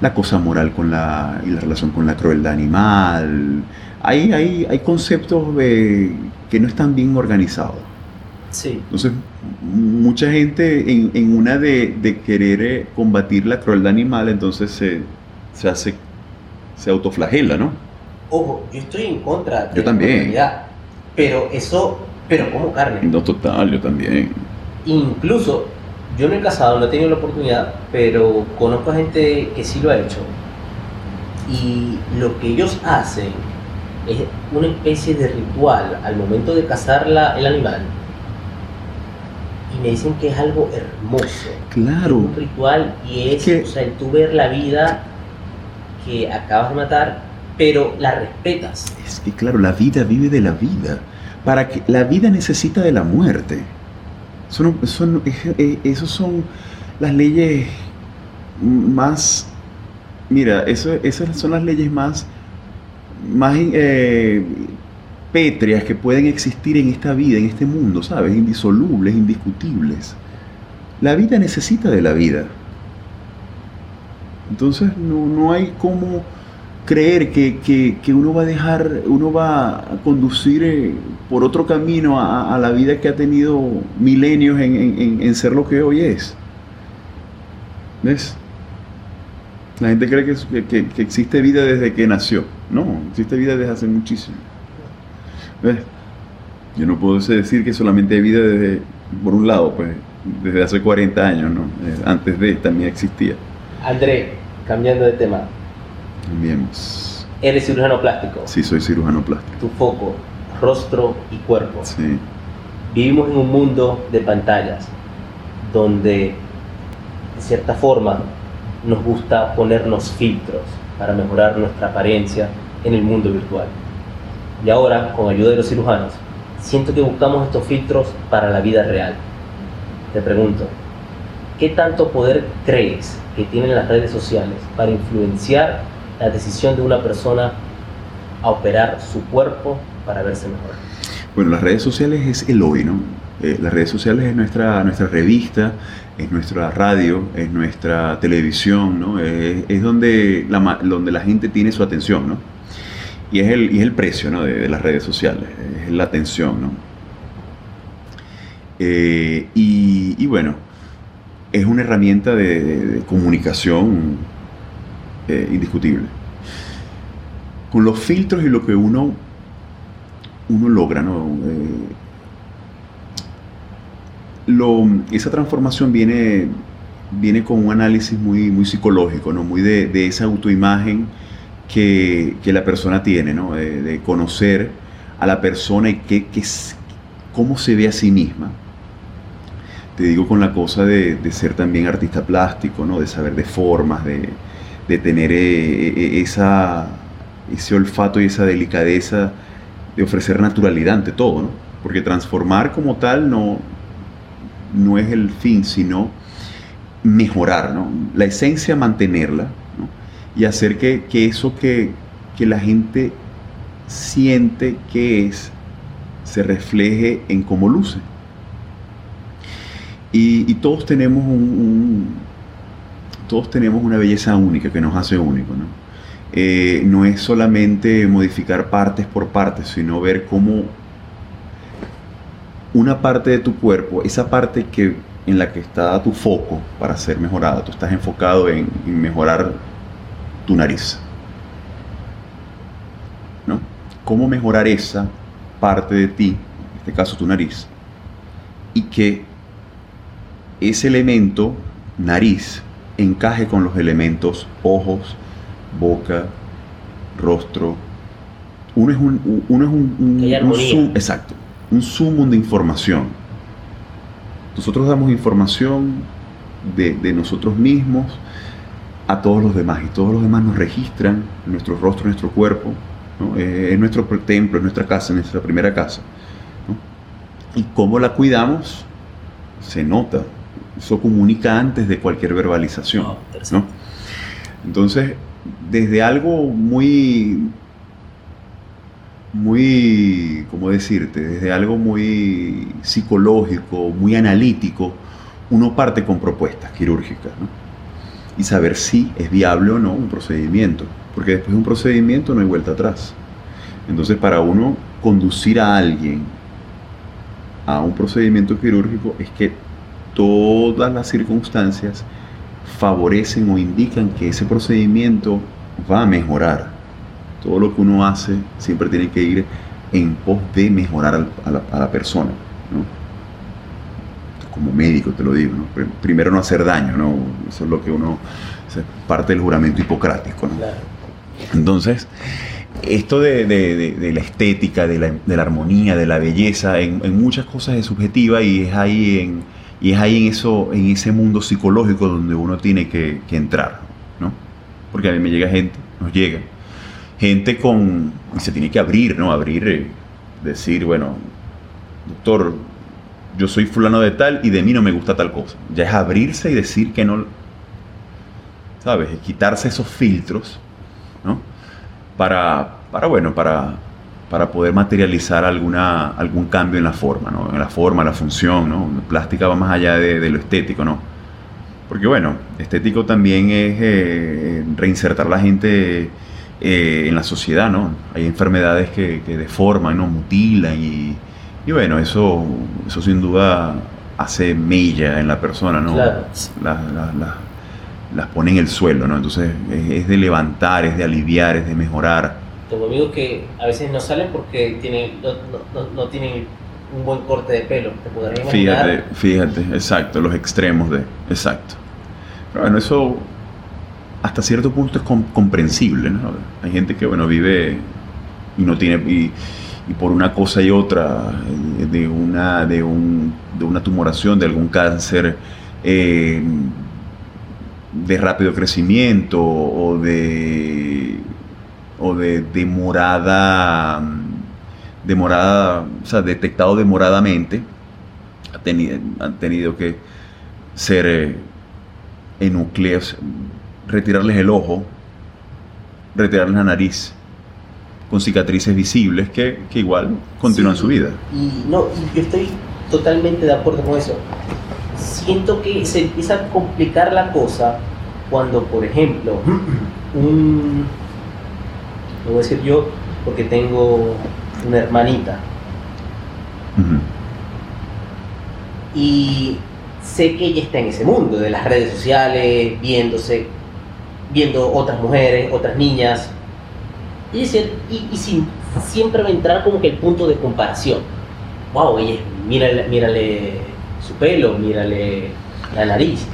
la cosa moral con la y la relación con la crueldad animal hay, hay, hay conceptos que no están bien organizados. Sí. Entonces, mucha gente en, en una de, de, querer eh, combatir la crueldad animal, entonces se, se hace, se autoflagela, ¿no? Ojo, yo estoy en contra de yo también. la pero eso, pero como carne. No, total, yo también. Incluso, yo no he casado, no he tenido la oportunidad, pero conozco a gente que sí lo ha hecho. Y lo que ellos hacen es una especie de ritual al momento de cazar el animal. Y me dicen que es algo hermoso. Claro. un ritual y es, o sea, el tú ver la vida que acabas de matar, pero la respetas. Es que claro, la vida vive de la vida. Para que la vida necesita de la muerte. Son, son, eh, son las leyes más... Mira, eso, esas son las leyes más más eh, pétreas que pueden existir en esta vida, en este mundo, ¿sabes? Indisolubles, indiscutibles. La vida necesita de la vida. Entonces no, hay como creer que, uno va a dejar, uno va a conducir eh, por otro camino a, la vida que ha tenido milenios en, ser lo que hoy es. ¿Ves? La gente cree que, que existe vida desde que nació. No, existe vida desde hace muchísimo. ¿Ves? Yo no puedo decir que solamente hay vida desde, por un lado, pues, desde hace 40 años, ¿no? Eh, antes de también existía. André, cambiando de tema. Cambiemos. Eres cirujano plástico. Sí, soy cirujano plástico. Tu foco, rostro y cuerpo. Sí. Vivimos en un mundo de pantallas donde, de cierta forma, nos gusta ponernos filtros para mejorar nuestra apariencia en el mundo virtual. Y ahora, con ayuda de los cirujanos, siento que buscamos estos filtros para la vida real. Te pregunto, ¿qué tanto poder crees que tienen las redes sociales para influenciar la decisión de una persona a operar su cuerpo para verse mejor? Bueno, las redes sociales es el hoy, ¿no? Eh, las redes sociales es nuestra, nuestra revista, es nuestra radio, es nuestra televisión, ¿no? Es, donde, la, donde la gente tiene su atención, ¿no? Y es el, y es el precio ¿no? de, las redes sociales, es la atención, ¿no? Eh, y, bueno, es una herramienta de, comunicación eh, indiscutible. Con los filtros y lo que uno, uno logra, ¿no? lo, esa transformación viene, viene con un análisis muy, muy psicológico, ¿no? muy de, esa autoimagen que, la persona tiene, ¿no? de, conocer a la persona y que, cómo se ve a sí misma. Te digo con la cosa de, ser también artista plástico, ¿no? de saber de formas, de, tener eh, eh, esa, ese olfato y esa delicadeza de ofrecer naturalidad ante todo, ¿no? porque transformar como tal no, no es el fin, sino mejorar, ¿no? La esencia, mantenerla, Y hacer que, eso que, la gente siente que es, se refleje en cómo luce. Y, todos tenemos un, todos tenemos una belleza única que nos hace único, ¿no? Eh, no es solamente modificar partes por partes, sino ver cómo una parte de tu cuerpo, esa parte que, en la que está tu foco para ser mejorada, tú estás enfocado en, mejorar tu nariz. ¿No? ¿Cómo mejorar esa parte de ti, en este caso tu nariz, y que ese elemento, nariz, encaje con los elementos ojos, boca, rostro. Uno es un, uno es un, exacto un sumo de información. Nosotros damos información de, nosotros mismos a todos los demás y todos los demás nos registran nuestro rostro, nuestro cuerpo, eh, en nuestro templo, en nuestra casa, nuestra primera casa. Y cómo la cuidamos se nota, eso comunica antes de cualquier verbalización. ¿no? Entonces, desde algo muy muy, ¿cómo decirte? Desde algo muy psicológico, muy analítico, uno parte con propuestas quirúrgicas, ¿no? Y saber si es viable o no un procedimiento, porque después de un procedimiento no hay vuelta atrás. Entonces, para uno conducir a alguien a un procedimiento quirúrgico es que todas las circunstancias favorecen o indican que ese procedimiento va a mejorar todo lo que uno hace siempre tiene que ir en pos de mejorar a la, persona. Como médico te lo digo, primero no hacer daño, ¿no? eso es lo que uno, es parte del juramento hipocrático. Entonces, esto de, la estética, de la, armonía, de la belleza, en, muchas cosas es subjetiva y es ahí en, y es ahí en, eso, en ese mundo psicológico donde uno tiene que, entrar. ¿no? Porque a mí me llega gente, nos llega, gente con, y se tiene que abrir, ¿no? Abrir, eh, decir, bueno, doctor, yo soy fulano de tal y de mí no me gusta tal cosa. Ya es abrirse y decir que no, ¿sabes? Es quitarse esos filtros, ¿no? Para, para bueno, para, para poder materializar alguna, algún cambio en la forma, ¿no? En la forma, la función, ¿no? La plástica va más allá de, lo estético, ¿no? Porque bueno, estético también es eh, reinsertar la gente eh, en la sociedad, ¿no? Hay enfermedades que, deforman, ¿no? Mutilan y, y, bueno, eso, eso sin duda hace mella en la persona, ¿no? Las pone en el suelo, ¿no? Entonces es, de levantar, es de aliviar, es de mejorar. Tengo que a veces no salen porque tienen, no, tienen un buen corte de pelo. ¿Te Fíjate, fíjate, exacto, los extremos de, exacto. Pero bueno, eso hasta cierto punto es comprensible. ¿no? Hay gente que, bueno, vive y no tiene... Y, por una cosa y otra, eh, de una, de, un, de una tumoración, de algún cáncer eh, de rápido crecimiento o de, o de demorada, demorada, o sea, detectado demoradamente, han tenido que ser eh, enucleos, retirarles el ojo, retirarles la nariz, con cicatrices visibles que, igual continúan su vida. Y no, yo estoy totalmente de acuerdo con eso. Siento que se empieza a complicar la cosa cuando, por ejemplo, un, lo voy a decir yo porque tengo una hermanita. Y sé que ella está en ese mundo de las redes sociales, viéndose, viendo otras mujeres, otras niñas. Y, y, sin, siempre va a entrar como que el punto de comparación. Wow, ella, mírale, mírale su pelo, mírale la nariz.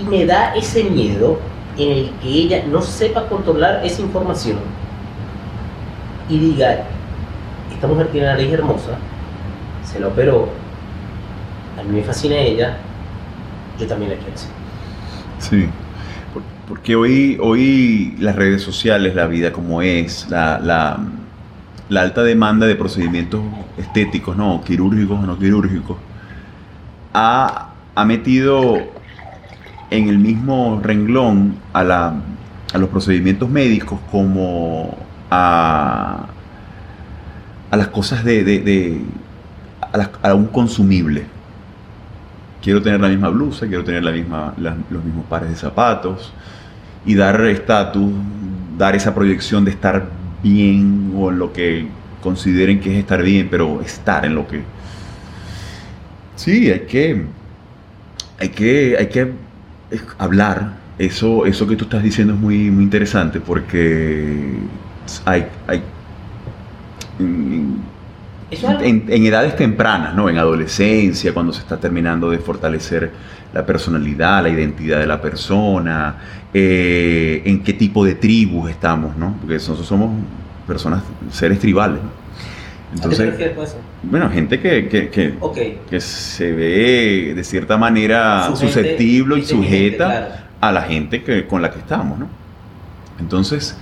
Y me da ese miedo en el que ella no sepa controlar esa información y diga, esta mujer tiene la nariz hermosa, se la operó, a mí me fascina ella, yo también la quiero hacer. Sí, porque hoy, hoy las redes sociales, la vida como es, la, la, alta demanda de procedimientos estéticos, ¿no? quirúrgicos o no quirúrgicos, ha, ha metido en el mismo renglón a, la, a los procedimientos médicos como a, a las cosas de, de, a, un consumible. Quiero tener la misma blusa, quiero tener la misma, los mismos pares de zapatos y dar estatus, dar esa proyección de estar bien o en lo que consideren que es estar bien, pero estar en lo que... Sí, hay que, hay que, hay que hablar. Eso, eso que tú estás diciendo es muy, muy interesante porque hay, hay en, edades tempranas, ¿no? En adolescencia, cuando se está terminando de fortalecer la personalidad, la identidad de la persona, eh, en qué tipo de tribus estamos, ¿no? Porque nosotros somos personas, seres tribales, Entonces, bueno, gente que, que, se ve de cierta manera susceptible y sujeta a la gente que, con la que estamos, ¿no? Entonces,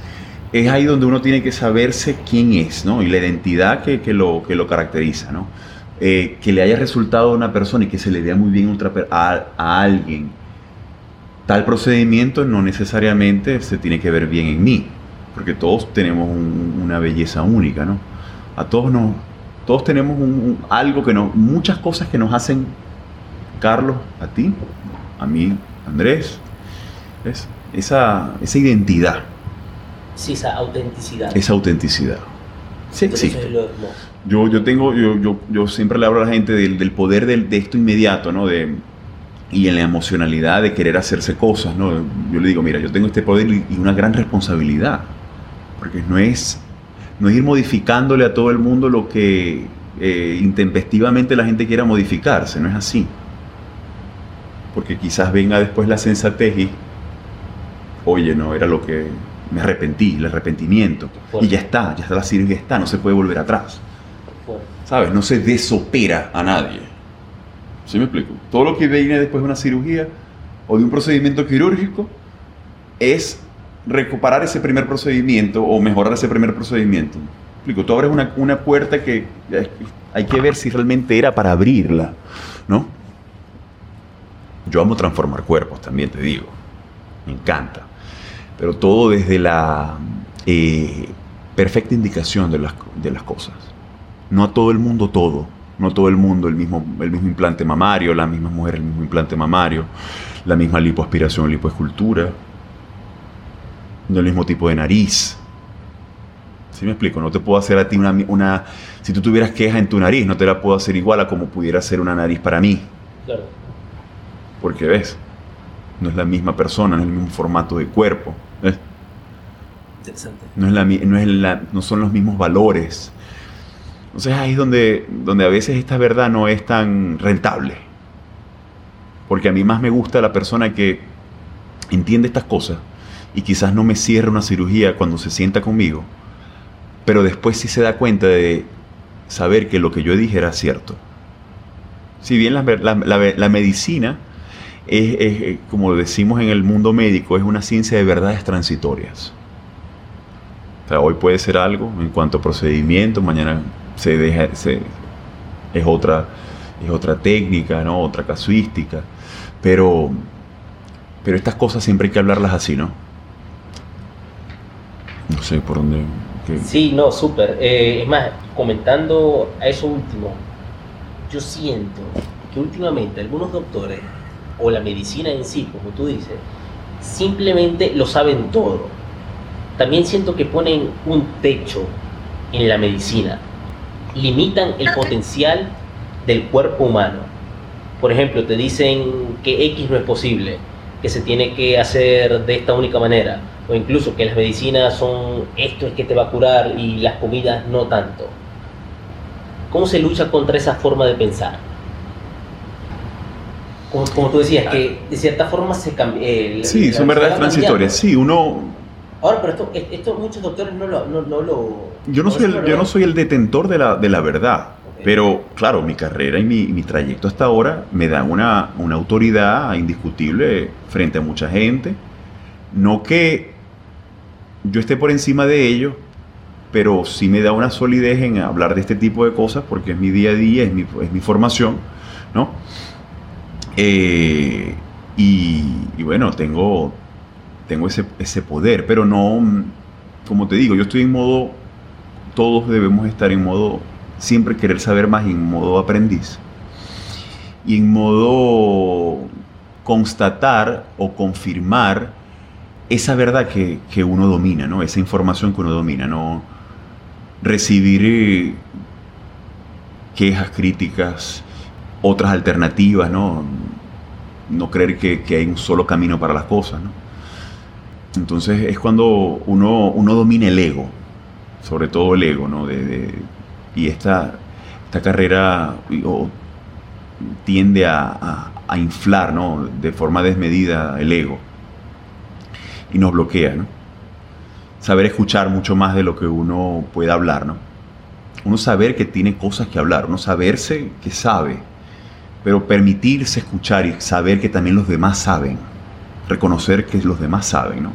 es ahí donde uno tiene que saberse quién es, ¿no? Y la identidad que, lo, que lo caracteriza, ¿no? Eh, que le haya resultado a una persona y que se le vea muy bien a, a, alguien. Tal procedimiento no necesariamente se tiene que ver bien en mí, porque todos tenemos una belleza única, ¿no? A todos nos, todos tenemos algo que nos, muchas cosas que nos hacen, Carlos, a ti, a mí, Andrés, esa, esa identidad Sí, esa autenticidad. Esa autenticidad. Sí existe. Yo, yo tengo, yo, yo, yo, siempre le hablo a la gente del, poder de esto inmediato, ¿no? De, y en la emocionalidad de querer hacerse cosas, ¿no? Yo le digo, mira, yo tengo este poder y una gran responsabilidad, porque no es, no es ir modificándole a todo el mundo lo que eh, intempestivamente la gente quiera modificarse, no es así. Porque quizás venga después la sensatez y, oye, no, era lo que me arrepentí, el arrepentimiento. Y ya está, ya está la cirugía, está, no se puede volver atrás. ¿Sabes? No se desopera a nadie. ¿Sí me explico? Todo lo que viene después de una cirugía o de un procedimiento quirúrgico es recuperar ese primer procedimiento o mejorar ese primer procedimiento. explico? Tú abres una, una puerta que hay que ver si realmente era para abrirla, ¿no? Yo amo transformar cuerpos, también te digo. Me encanta pero todo desde la eh, perfecta indicación de las, de las cosas. No a todo el mundo todo, no a todo el mundo el mismo, el mismo implante mamario, la misma mujer el mismo implante mamario, la misma lipoaspiración, lipoescultura, no el mismo tipo de nariz. ¿Sí me explico? No te puedo hacer a ti una, una... Si tú tuvieras queja en tu nariz, no te la puedo hacer igual a como pudiera ser una nariz para mí. Claro. Porque ves, no es la misma persona, no es el mismo formato de cuerpo. Interesante. No, es la, no, es la, no son los mismos valores. Entonces ahí es donde, donde a veces esta verdad no es tan rentable. Porque a mí más me gusta la persona que entiende estas cosas y quizás no me cierre una cirugía cuando se sienta conmigo, pero después sí se da cuenta de saber que lo que yo dije era cierto. Si bien la, la medicina es, como decimos en el mundo médico, es una ciencia de verdades transitorias. O sea, hoy puede ser algo en cuanto a procedimiento, mañana se deja, es, otra, es otra técnica, ¿no? otra casuística. Pero, pero estas cosas siempre hay que hablarlas así, ¿no? No sé por dónde. Sí, no, súper. Eh, es más, comentando a eso último, yo siento que últimamente algunos doctores o la medicina en sí, como tú dices, simplemente lo saben todo. También siento que ponen un techo en la medicina, limitan el potencial del cuerpo humano. Por ejemplo, te dicen que X no es posible, que se tiene que hacer de esta única manera, o incluso que las medicinas son esto es que te va a curar y las comidas no tanto. ¿Cómo se lucha contra esa forma de pensar? como, tú decías, que de cierta forma se cambia. sí, son verdades transitorias. Sí, uno. Ahora, pero esto, esto muchos doctores no lo. No, no lo yo, no soy el, yo no soy el detentor de la, de la verdad. Pero claro, mi carrera y mi, mi, trayecto hasta ahora me dan una, una autoridad indiscutible frente a mucha gente. No que yo esté por encima de ellos, pero sí me da una solidez en hablar de este tipo de cosas porque es mi día a día, es mi, formación, ¿no? Eh, y, bueno, tengo, tengo ese, ese poder, pero no, como te digo, yo estoy en modo, todos debemos estar en modo, siempre querer saber más en modo aprendiz. Y en modo constatar o confirmar esa verdad que, que, uno domina, ¿no? Esa información que uno domina, ¿no? Recibir eh, quejas, críticas, otras alternativas, ¿no? No creer que, hay un solo camino para las cosas, ¿no? Entonces es cuando uno, uno domina el ego, sobre todo el ego, ¿no? De, y esta, esta carrera tiende a, a, inflar, ¿no? De forma desmedida el ego y nos bloquea, ¿no? Saber escuchar mucho más de lo que uno puede hablar, ¿no? Uno saber que tiene cosas que hablar, uno saberse que sabe, pero permitirse escuchar y saber que también los demás saben, reconocer que los demás saben, ¿no?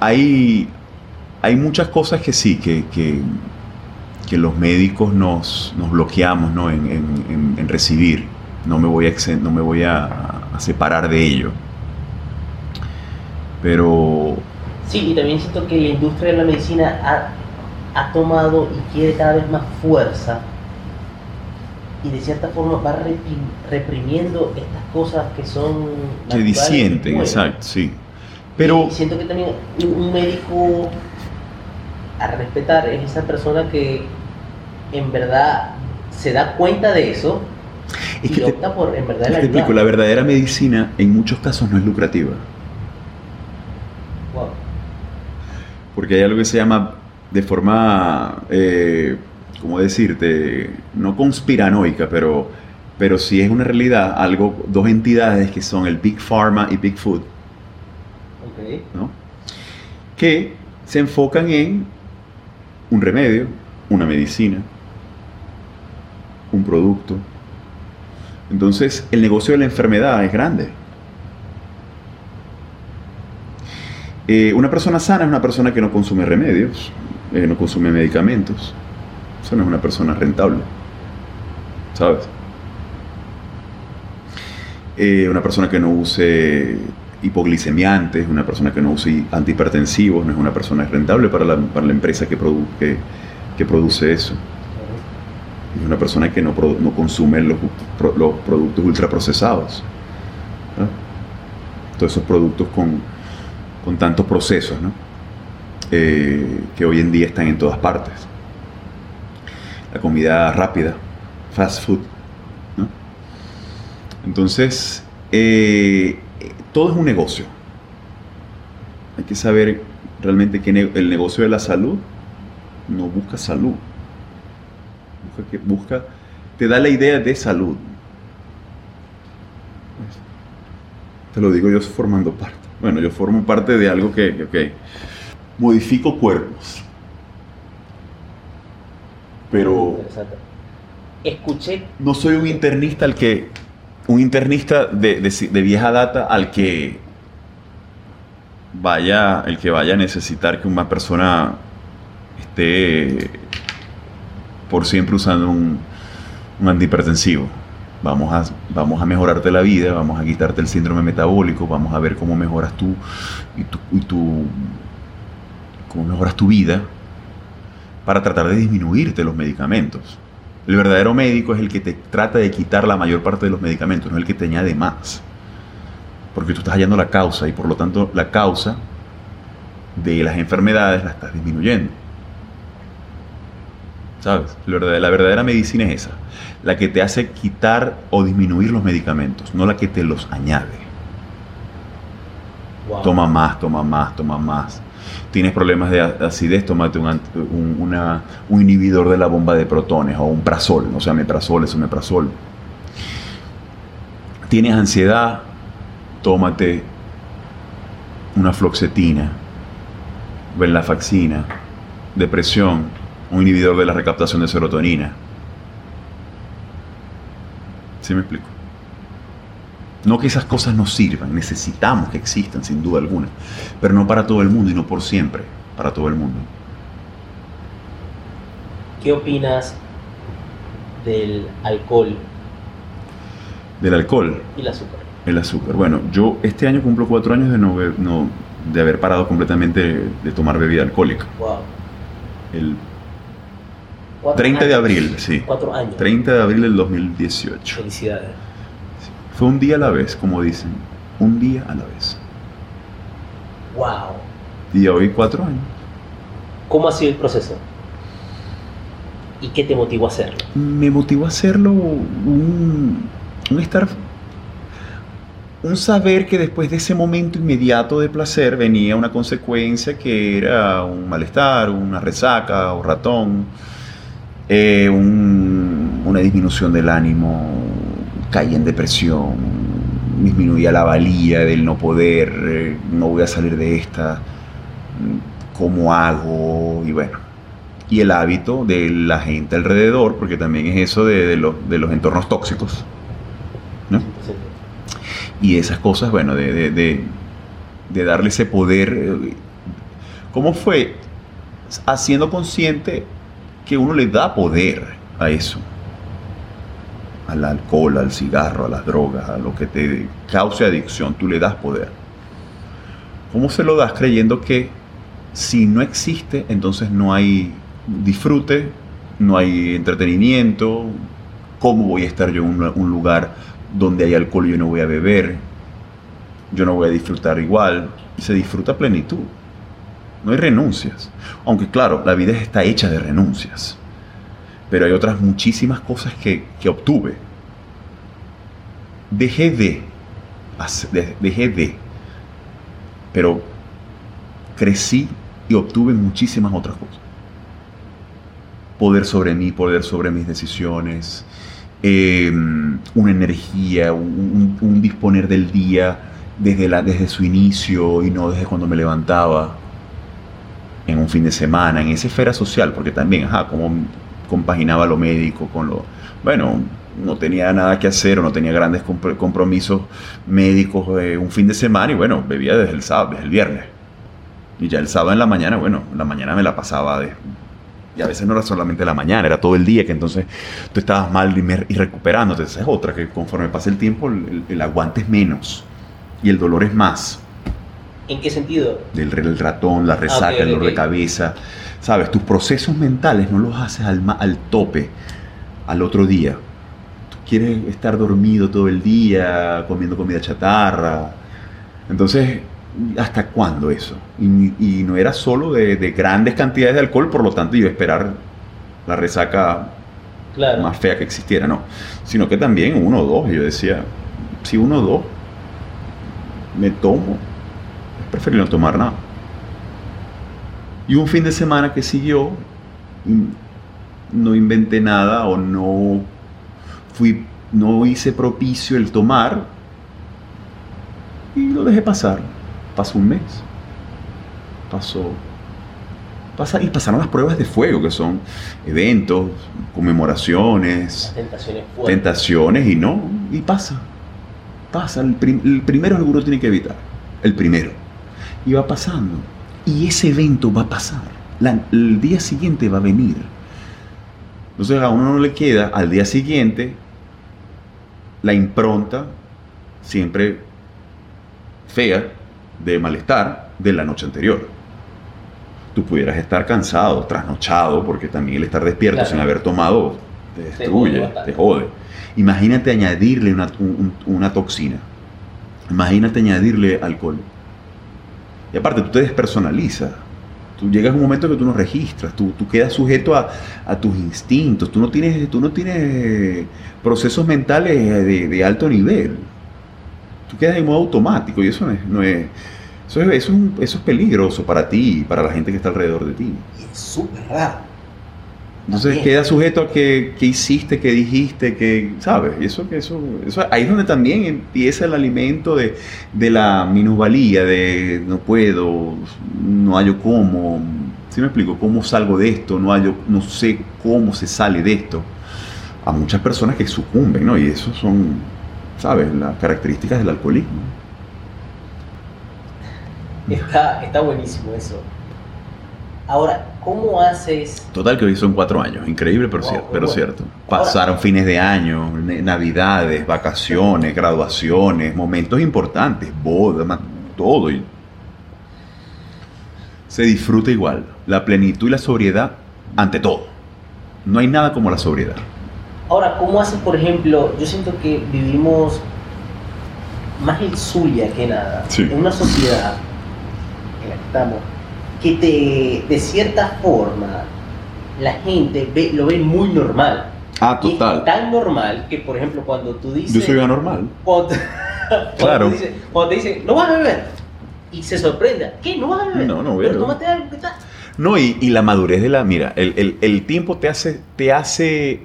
Hay, hay muchas cosas que sí, que, que, los médicos nos, nos bloqueamos ¿no? en, recibir. No me voy, a, no me voy a, separar de ello. Pero... Sí, y también siento que la industria de la medicina ha ha tomado y quiere cada vez más fuerza y de cierta forma va reprimiendo estas cosas que son... Que disienten, exacto, sí. Pero... siento que también un médico a respetar es esa persona que en verdad se da cuenta de eso y opta por en verdad la explico, la verdadera medicina en muchos casos no es lucrativa. Wow. Porque hay algo que se llama de forma, eh, ¿cómo decirte? No conspiranoica, pero, pero sí es una realidad, algo, dos entidades que son el Big Pharma y Big Food, ¿no? que se enfocan en un remedio, una medicina, un producto. Entonces, el negocio de la enfermedad es grande. Eh, una persona sana es una persona que no consume remedios, eh, no consume medicamentos. Eso no es una persona rentable. ¿Sabes? Eh, una persona que no use hipoglicemiantes, una persona que no use antihipertensivos, no es una persona rentable para la, empresa que, produce eso. Es una persona que no, no consume los, los, productos ultraprocesados. Todos esos productos con, con tantos procesos, ¿no? Eh, que hoy en día están en todas partes. La comida rápida, fast food. Entonces, eh, todo es un negocio. Hay que saber realmente que el negocio de la salud no busca salud. Que, busca, te da la idea de salud. te lo digo yo formando parte. Bueno, yo formo parte de algo que, ok, modifico cuerpos. Pero. Escuché, no soy un internista al que un internista de, de- de vieja data al que vaya el que vaya a necesitar que una persona esté por siempre usando un, un antihipertensivo vamos a vamos a mejorarte la vida vamos a quitarte el síndrome metabólico vamos a ver cómo mejoras tú y tu, y tu cómo mejoras tu vida para tratar de disminuirte los medicamentos el verdadero médico es el que te trata de quitar la mayor parte de los medicamentos, no el que te añade más. Porque tú estás hallando la causa y por lo tanto la causa de las enfermedades la estás disminuyendo. ¿Sabes? La verdadera, medicina es esa, la que te hace quitar o disminuir los medicamentos, no la que te los añade. wow, Toma más, toma más, toma más. Tienes problemas de acidez, tómate un, un- una- un inhibidor de la bomba de protones o un prazol, o sea, meprazol, es un meprazol. Tienes ansiedad, tómate una floxetina, venlafaxina, depresión, un inhibidor de la recaptación de serotonina. ¿Sí me explico? No que esas cosas no sirvan, necesitamos que existan sin duda alguna, pero no para todo el mundo y no por siempre, para todo el mundo. ¿qué opinas del alcohol Del alcohol, y el azúcar? el azúcar. Bueno, yo este año cumplo cuatro años de, no, no- de haber parado completamente de tomar bebida alcohólica. Wow. El Cuatro 30 de años. abril, sí. Cuatro años. 30 de abril del 2018. Felicidades. Fue un día a la vez, como dicen. Un día a la vez. Wow. Y hoy cuatro años. ¿Cómo ha sido el proceso? ¿Y qué te motivó a hacerlo? me motivó a hacerlo un, un estar un saber que después de ese momento inmediato de placer venía una consecuencia que era un malestar, una resaca o ratón, eh, un- una disminución del ánimo, caía en depresión, disminuía la valía del no poder, eh, no voy a salir de esta, cómo hago, y bueno, y el hábito de la gente alrededor, porque también es eso de, de los, de los entornos tóxicos. ¿no? 100%. Y esas cosas, bueno, de, de- de- de darle ese poder. eh, ¿Cómo fue? Haciendo consciente que uno le da poder a eso. Al alcohol, al cigarro, a las drogas, a lo que te cause adicción, tú le das poder. ¿Cómo se lo das creyendo que si no existe, entonces no hay disfrute, no hay entretenimiento? ¿Cómo voy a estar yo en un, lugar donde hay alcohol y yo no voy a beber? Yo no voy a disfrutar igual. Se disfruta plenitud. No hay renuncias. Aunque claro, la vida está hecha de renuncias. Pero hay otras muchísimas cosas que, que obtuve. Dejé de, dejé de, pero crecí y obtuve muchísimas otras cosas. Poder sobre mí, poder sobre mis decisiones, eh, una energía, un- un disponer del día desde, la, desde su inicio y no desde cuando me levantaba en un fin de semana, en esa esfera social, porque también, ajá, como compaginaba lo médico con lo... Bueno, no tenía nada que hacer o no tenía grandes compr- compromisos médicos eh, un fin de semana y bueno, bebía desde el sábado, desde el viernes. Y ya el sábado en la mañana, bueno, la mañana me la pasaba de... Y a veces no era solamente la mañana, era todo el día, que entonces tú estabas mal y, y recuperándote. Esa es otra, que conforme pasa el tiempo, el- el aguante es menos y el dolor es más. ¿En qué sentido? Del el ratón, la resaca, Ah, ok, el dolor ok. de cabeza. Sabes, tus procesos mentales no los haces al, al tope al otro día. Tú quieres estar dormido todo el día, comiendo comida chatarra. Entonces, ¿hasta cuándo eso? Y, y no era solo de, de grandes cantidades de alcohol, por lo tanto, iba a esperar la resaca Claro. más fea que existiera, no. Sino que también uno o dos. Yo decía, si uno o dos me tomo, es preferible no tomar nada. Y un fin de semana que siguió, mm, no inventé nada o no fui, no hice propicio el tomar. de pasar, pasó un mes, pasó, pasa, y pasaron las pruebas de fuego, que son eventos, conmemoraciones, Tentaciones tentaciones, y no, y pasa, pasa, el, prim- el primero el gurú tiene que evitar, el primero, y va pasando, y ese evento va a pasar, La- el día siguiente va a venir, entonces a uno no le queda al día siguiente la impronta siempre fea de malestar de la noche anterior. Tú pudieras estar cansado, trasnochado, porque también el estar despierto Claro. sin haber tomado te destruye, te jode. Imagínate añadirle una, un- un- una toxina. Imagínate añadirle alcohol. Y aparte, tú te despersonalizas. Tú llegas a un momento que tú no registras, tú, tú quedas sujeto a, a tus instintos, tú no tienes, tú no tienes procesos mentales de, de alto nivel. Tú quedas en modo automático y eso no es, es- eso es, eso es eso es peligroso para ti y para la gente que está alrededor de ti. Y es súper raro. Entonces También. queda sujeto a que, que hiciste, que dijiste, que, ¿sabes? Y eso, que eso, eso, ahí es donde también empieza el alimento de, de la minusvalía, de no puedo, no hallo cómo, ¿sí me explico? ¿Cómo salgo de esto? No hallo, no sé cómo se sale de esto. A muchas personas que sucumben, ¿no? Y eso son, ¿sabes? Las características del alcoholismo. Está, está buenísimo eso. Ahora, ¿cómo haces? Total que hoy son cuatro años, increíble pero, Wow, cier- pero bueno. cierto. Ahora- Pasaron fines de año, navidades, vacaciones, graduaciones, momentos importantes, bodas, todo. y se disfruta igual. La plenitud y la sobriedad ante todo. No hay nada como la sobriedad. Ahora, ¿cómo haces, por ejemplo? Yo siento que vivimos más el suya que nada. Sí. En una sociedad en la que estamos, que te, de cierta forma, la gente ve, lo ve muy normal. Ah, Y es tan normal que, por ejemplo, cuando tú dices... Yo soy anormal. Cuando, [LAUGHS] cuando Claro. cuando te dicen, no vas a beber. Y se sorprenda, ¿qué? ¿No vas a beber? No, no Pero bebo. tómate algo, ¿qué tal? No, y, y la madurez de la. Mira, el, el- el tiempo te hace, te hace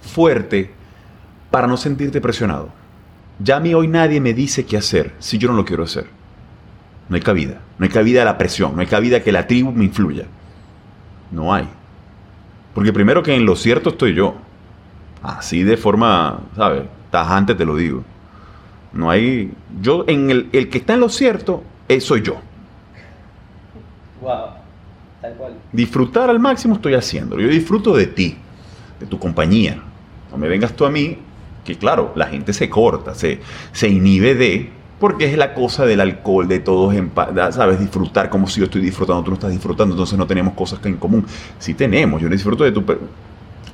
fuerte para no sentirte presionado. Ya a mí hoy nadie me dice qué hacer si yo no lo quiero hacer. No hay cabida. No hay cabida a la presión. No hay cabida que la tribu me influya. No hay. Porque primero que en lo cierto estoy yo. Así de forma, ¿sabes? Tajante te lo digo. No hay. Yo, en el, el que está en lo cierto, eh, soy yo. Wow, tal cual. disfrutar al máximo estoy haciendo. Yo disfruto de ti, de tu compañía. No me vengas tú a mí, que claro, la gente se corta, se, se inhibe de, porque es la cosa del alcohol, de todos, en ¿sabes? Disfrutar como si yo estoy disfrutando, tú no estás disfrutando, entonces no tenemos cosas que en común. Sí tenemos, yo disfruto de tu...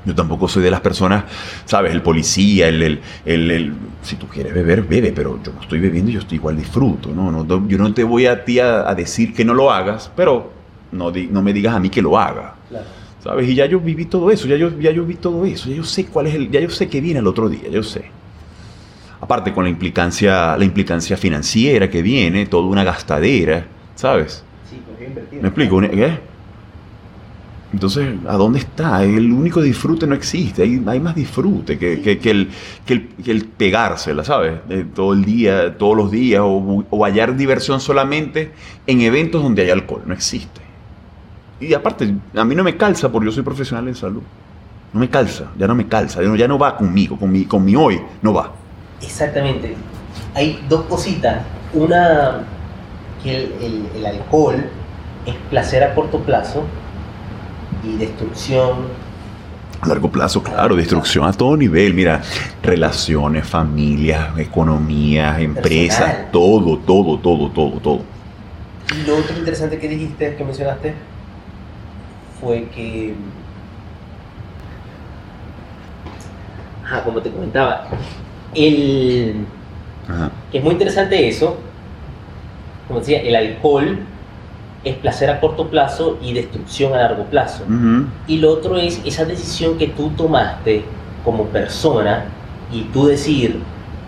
Yo tampoco soy de las personas, ¿sabes? El policía, el, el, el- el- si tú quieres beber, bebe, pero yo no estoy bebiendo y yo estoy igual disfruto, ¿no? no yo no te voy a ti a, a decir que no lo hagas, pero no, no me digas a mí que lo haga, Claro. ¿sabes? Y ya yo viví todo eso, ya yo, ya yo vi todo eso, ya yo sé cuál es el, ya yo sé que viene el otro día, yo sé. Aparte con la implicancia, la implicancia financiera que viene, toda una gastadera, ¿sabes? Sí, bien invertido. ¿Me explico? ¿Qué? Entonces, ¿a dónde está? El único disfrute no existe. Hay, hay más disfrute que, que- que el, que, el, que el pegársela, ¿sabes? De todo el día, todos los días, o, hallar diversión solamente en eventos donde hay alcohol. No existe. Y aparte, a mí no me calza porque yo soy profesional en salud. No me calza, ya no me calza, ya no, ya no va conmigo, con mi, con mi hoy, no va. Exactamente. Hay dos cositas. Una, que el, el- el alcohol es placer a corto plazo y destrucción. A largo plazo, claro, destrucción a todo nivel. Mira, relaciones, familias, economías, empresas, Personal. todo, todo, todo, todo, todo. Y lo otro interesante que dijiste, que mencionaste, fue que. Ah, como te comentaba, el. Ajá. que es muy interesante eso, como decía, el alcohol es placer a corto plazo y destrucción a largo plazo. Y lo otro es esa decisión que tú tomaste como persona y tú decir,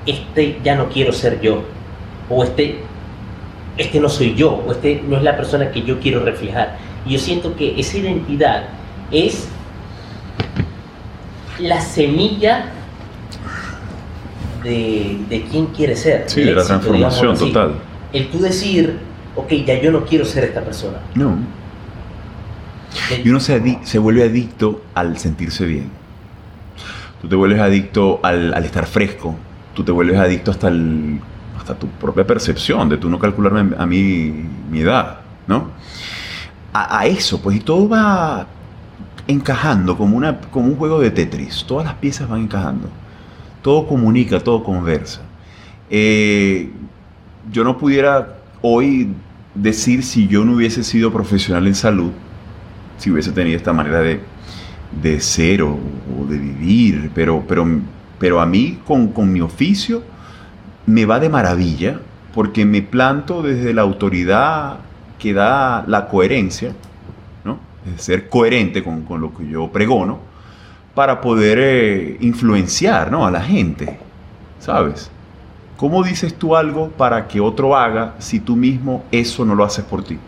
este ya no quiero ser yo, o este, este no soy yo, o este no es la persona que yo quiero reflejar. Y yo siento que esa identidad es la semilla de, de quién quiere ser. Sí, de la éxito, transformación digámoslo así. total. el tú decir, ok, ya yo no quiero ser esta persona. No. Y uno se, se vuelve adicto al sentirse bien. Tú te vuelves adicto al, al estar fresco. Tú te vuelves adicto hasta, el, hasta tu propia percepción de tú no calcularme a mí mi edad, ¿no? A, a eso, pues, y todo va encajando como, una, como un juego de Tetris. Todas las piezas van encajando. Todo comunica, todo conversa. Eh, yo no pudiera hoy decir si yo no hubiese sido profesional en salud, si hubiese tenido esta manera de, de ser o, de vivir, pero, pero, pero a mí con, con mi oficio me va de maravilla porque me planto desde la autoridad que da la coherencia, ¿no? Ser coherente con, con lo que yo pregono para poder eh, influenciar ¿no? a la gente, ¿sabes? ¿Cómo dices tú algo para que otro haga si tú mismo eso no lo haces por ti?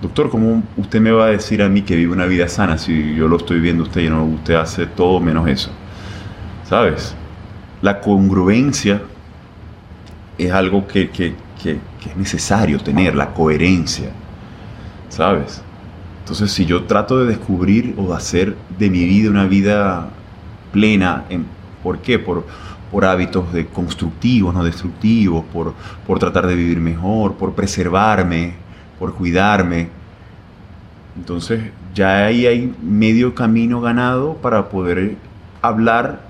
Doctor, ¿cómo usted me va a decir a mí que vive una vida sana si yo lo estoy viendo usted y no usted hace todo menos eso? ¿Sabes? La congruencia es algo que- que- que es necesario tener, la coherencia. ¿Sabes? Entonces, si yo trato de descubrir o de hacer de mi vida una vida plena, en, ¿por qué? Por, por hábitos de constructivos, no destructivos, por, por tratar de vivir mejor, por preservarme, por cuidarme. Entonces, ya ahí hay medio camino ganado para poder hablar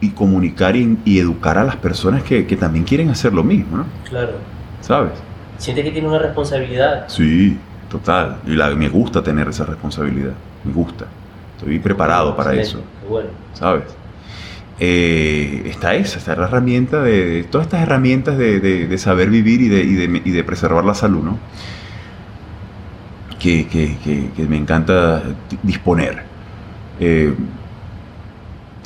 y comunicar y, y educar a las personas que, que también quieren hacer lo mismo, ¿no? Claro. ¿Sabes? Siente que tiene una responsabilidad. Sí, total. Y la- me gusta tener esa responsabilidad. Me gusta. Estoy preparado para eso. Bueno. ¿sabes? Eh, está esa, está la herramienta de, de- todas estas herramientas de, de- de saber vivir y de, y de- y de preservar la salud, ¿no? Que, que- que- que me encanta disponer. Eh,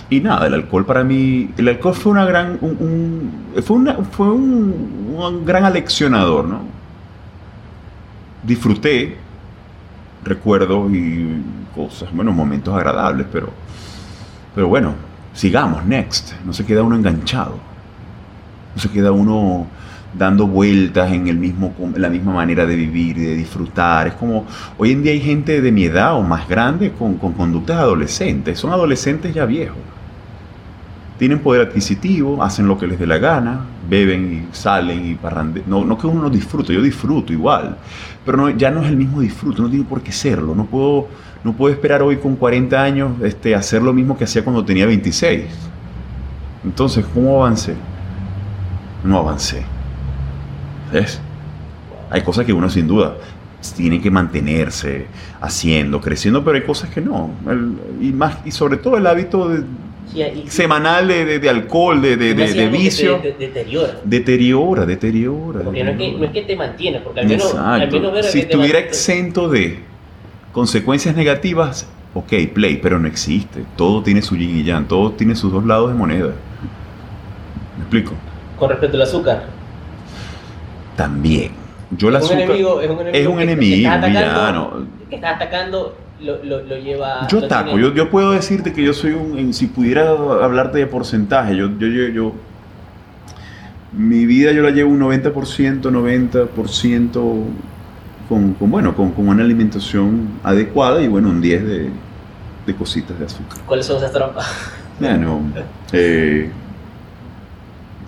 y nada, el alcohol para mí, el alcohol fue una gran, un, un- fue, una- fue un, un gran aleccionador, ¿no? Disfruté, recuerdo y cosas, bueno, momentos agradables, pero, pero bueno, sigamos, next. No se queda uno enganchado. No se queda uno dando vueltas en, el mismo, en la misma manera de vivir de disfrutar. Es como, hoy en día hay gente de mi edad o más grande con, con conductas adolescentes. Son adolescentes ya viejos. Tienen poder adquisitivo, hacen lo que les dé la gana, beben y salen y parrandean. No, no que uno no disfrute, yo disfruto igual. Pero no, ya no es el mismo disfrute, no tiene por qué serlo. No puedo, no puedo esperar hoy con 40 años este, hacer lo mismo que hacía cuando tenía 26. Entonces, ¿cómo avancé? No avancé. ¿Ves? Hay cosas que uno sin duda tiene que mantenerse haciendo, creciendo, pero hay cosas que no. Y, más, y sobre todo el hábito de- Sí, y- semanal de, de- de alcohol, de, de- de- te vicio, de- deteriora. deteriora, deteriora. Porque no es, que, deteriora. no es que te mantiene, porque al menos, al Exacto. menos ver si estuviera exento de consecuencias negativas, ok, play, pero no existe. Todo tiene su yin y yang, todo tiene sus dos lados de moneda. ¿Me explico? Con respecto al azúcar. También. Yo el azúcar enemigo, es un enemigo. es un que- enemigo, que atacando, villano. Que estás atacando, lo, lo, lo lleva. Yo tiene- yo, yo puedo decirte que yo soy un, si pudiera hablarte de porcentaje, yo, yo, yo, yo- mi vida yo la llevo un 90%, 90% con, con, bueno, con, con una alimentación adecuada y bueno, un 10 de, de cositas de azúcar. ¿Cuáles son esas trampas? Bueno, eh,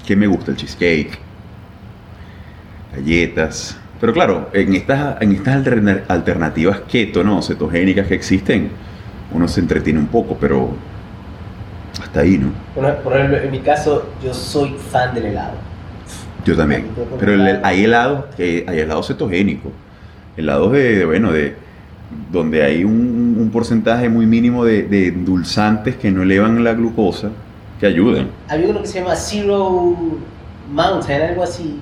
¿qué me gusta? El cheesecake, galletas. Pero claro, en estas, en estas alterna- alternativas keto, ¿no? Cetogénicas que existen, uno se entretiene un poco, pero hasta ahí, ¿no? Por por ejemplo, en mi caso, yo soy fan del helado. Yo también. Pero el- hay helados, que hay helados cetogénicos. Helados de, de, bueno, de donde hay un, un porcentaje muy mínimo de, de endulzantes que no elevan la glucosa, que ayudan. Había uno que se llama Zero Mountain, algo así.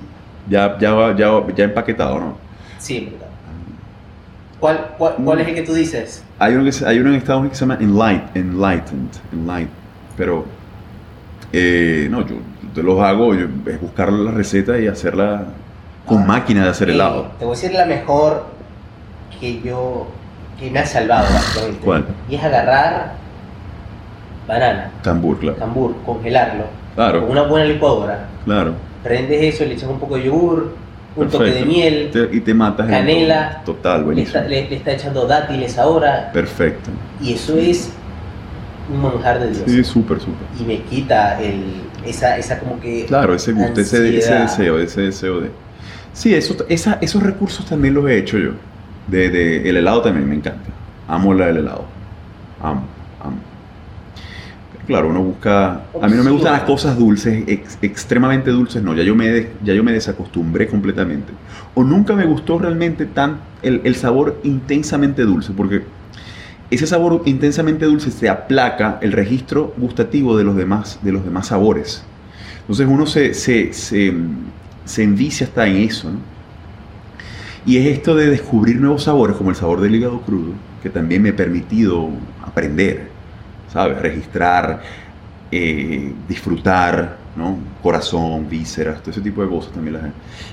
Ya, ya, ya, ya empaquetado, ¿no? Sí, verdad. ¿Cuál, cuál, cuál es el que tú dices? Hay uno, que hay uno en Estados Unidos que se llama Enlight, Enlightened, Enlight, pero eh, no, yo, yo los hago, yo- es buscar la receta y hacerla con Ah, máquina de hacer Eh, helado. Te voy a decir la mejor que yo. que me ha salvado, básicamente. ¿Cuál? Y es agarrar banana, Tambur, claro. cambur, congelarlo, con Claro, una buena licuadora, claro. Prendes eso, le echas un poco de yogur, un toque de miel, Te- y te matas. Canela. Total, le buenísimo. está, le- le está echando dátiles ahora, Perfecto. y eso es un manjar de Dios. Sí, súper, súper. Y me quita el, esa, esa como que... Claro, ese gusto, ese, deseo, ese deseo de... Sí, eso, esa- esos recursos también los he hecho yo. De, de- el helado también me encanta. Amo la del helado. Amo, claro, uno busca... A mí no me gustan las cosas dulces, ex- extremadamente dulces, no. Ya yo, me, de- ya yo me desacostumbré completamente. O nunca me gustó realmente tan el, el sabor intensamente dulce, porque ese sabor intensamente dulce se aplaca el registro gustativo de los demás, de los demás sabores. Entonces uno se, se, se, se envicia hasta en eso. ¿no? Y es esto de descubrir nuevos sabores, como el sabor del hígado crudo, que también me ha permitido aprender, ¿sabes? Registrar, eh, disfrutar, ¿no? Corazón, vísceras, todo ese tipo de cosas también las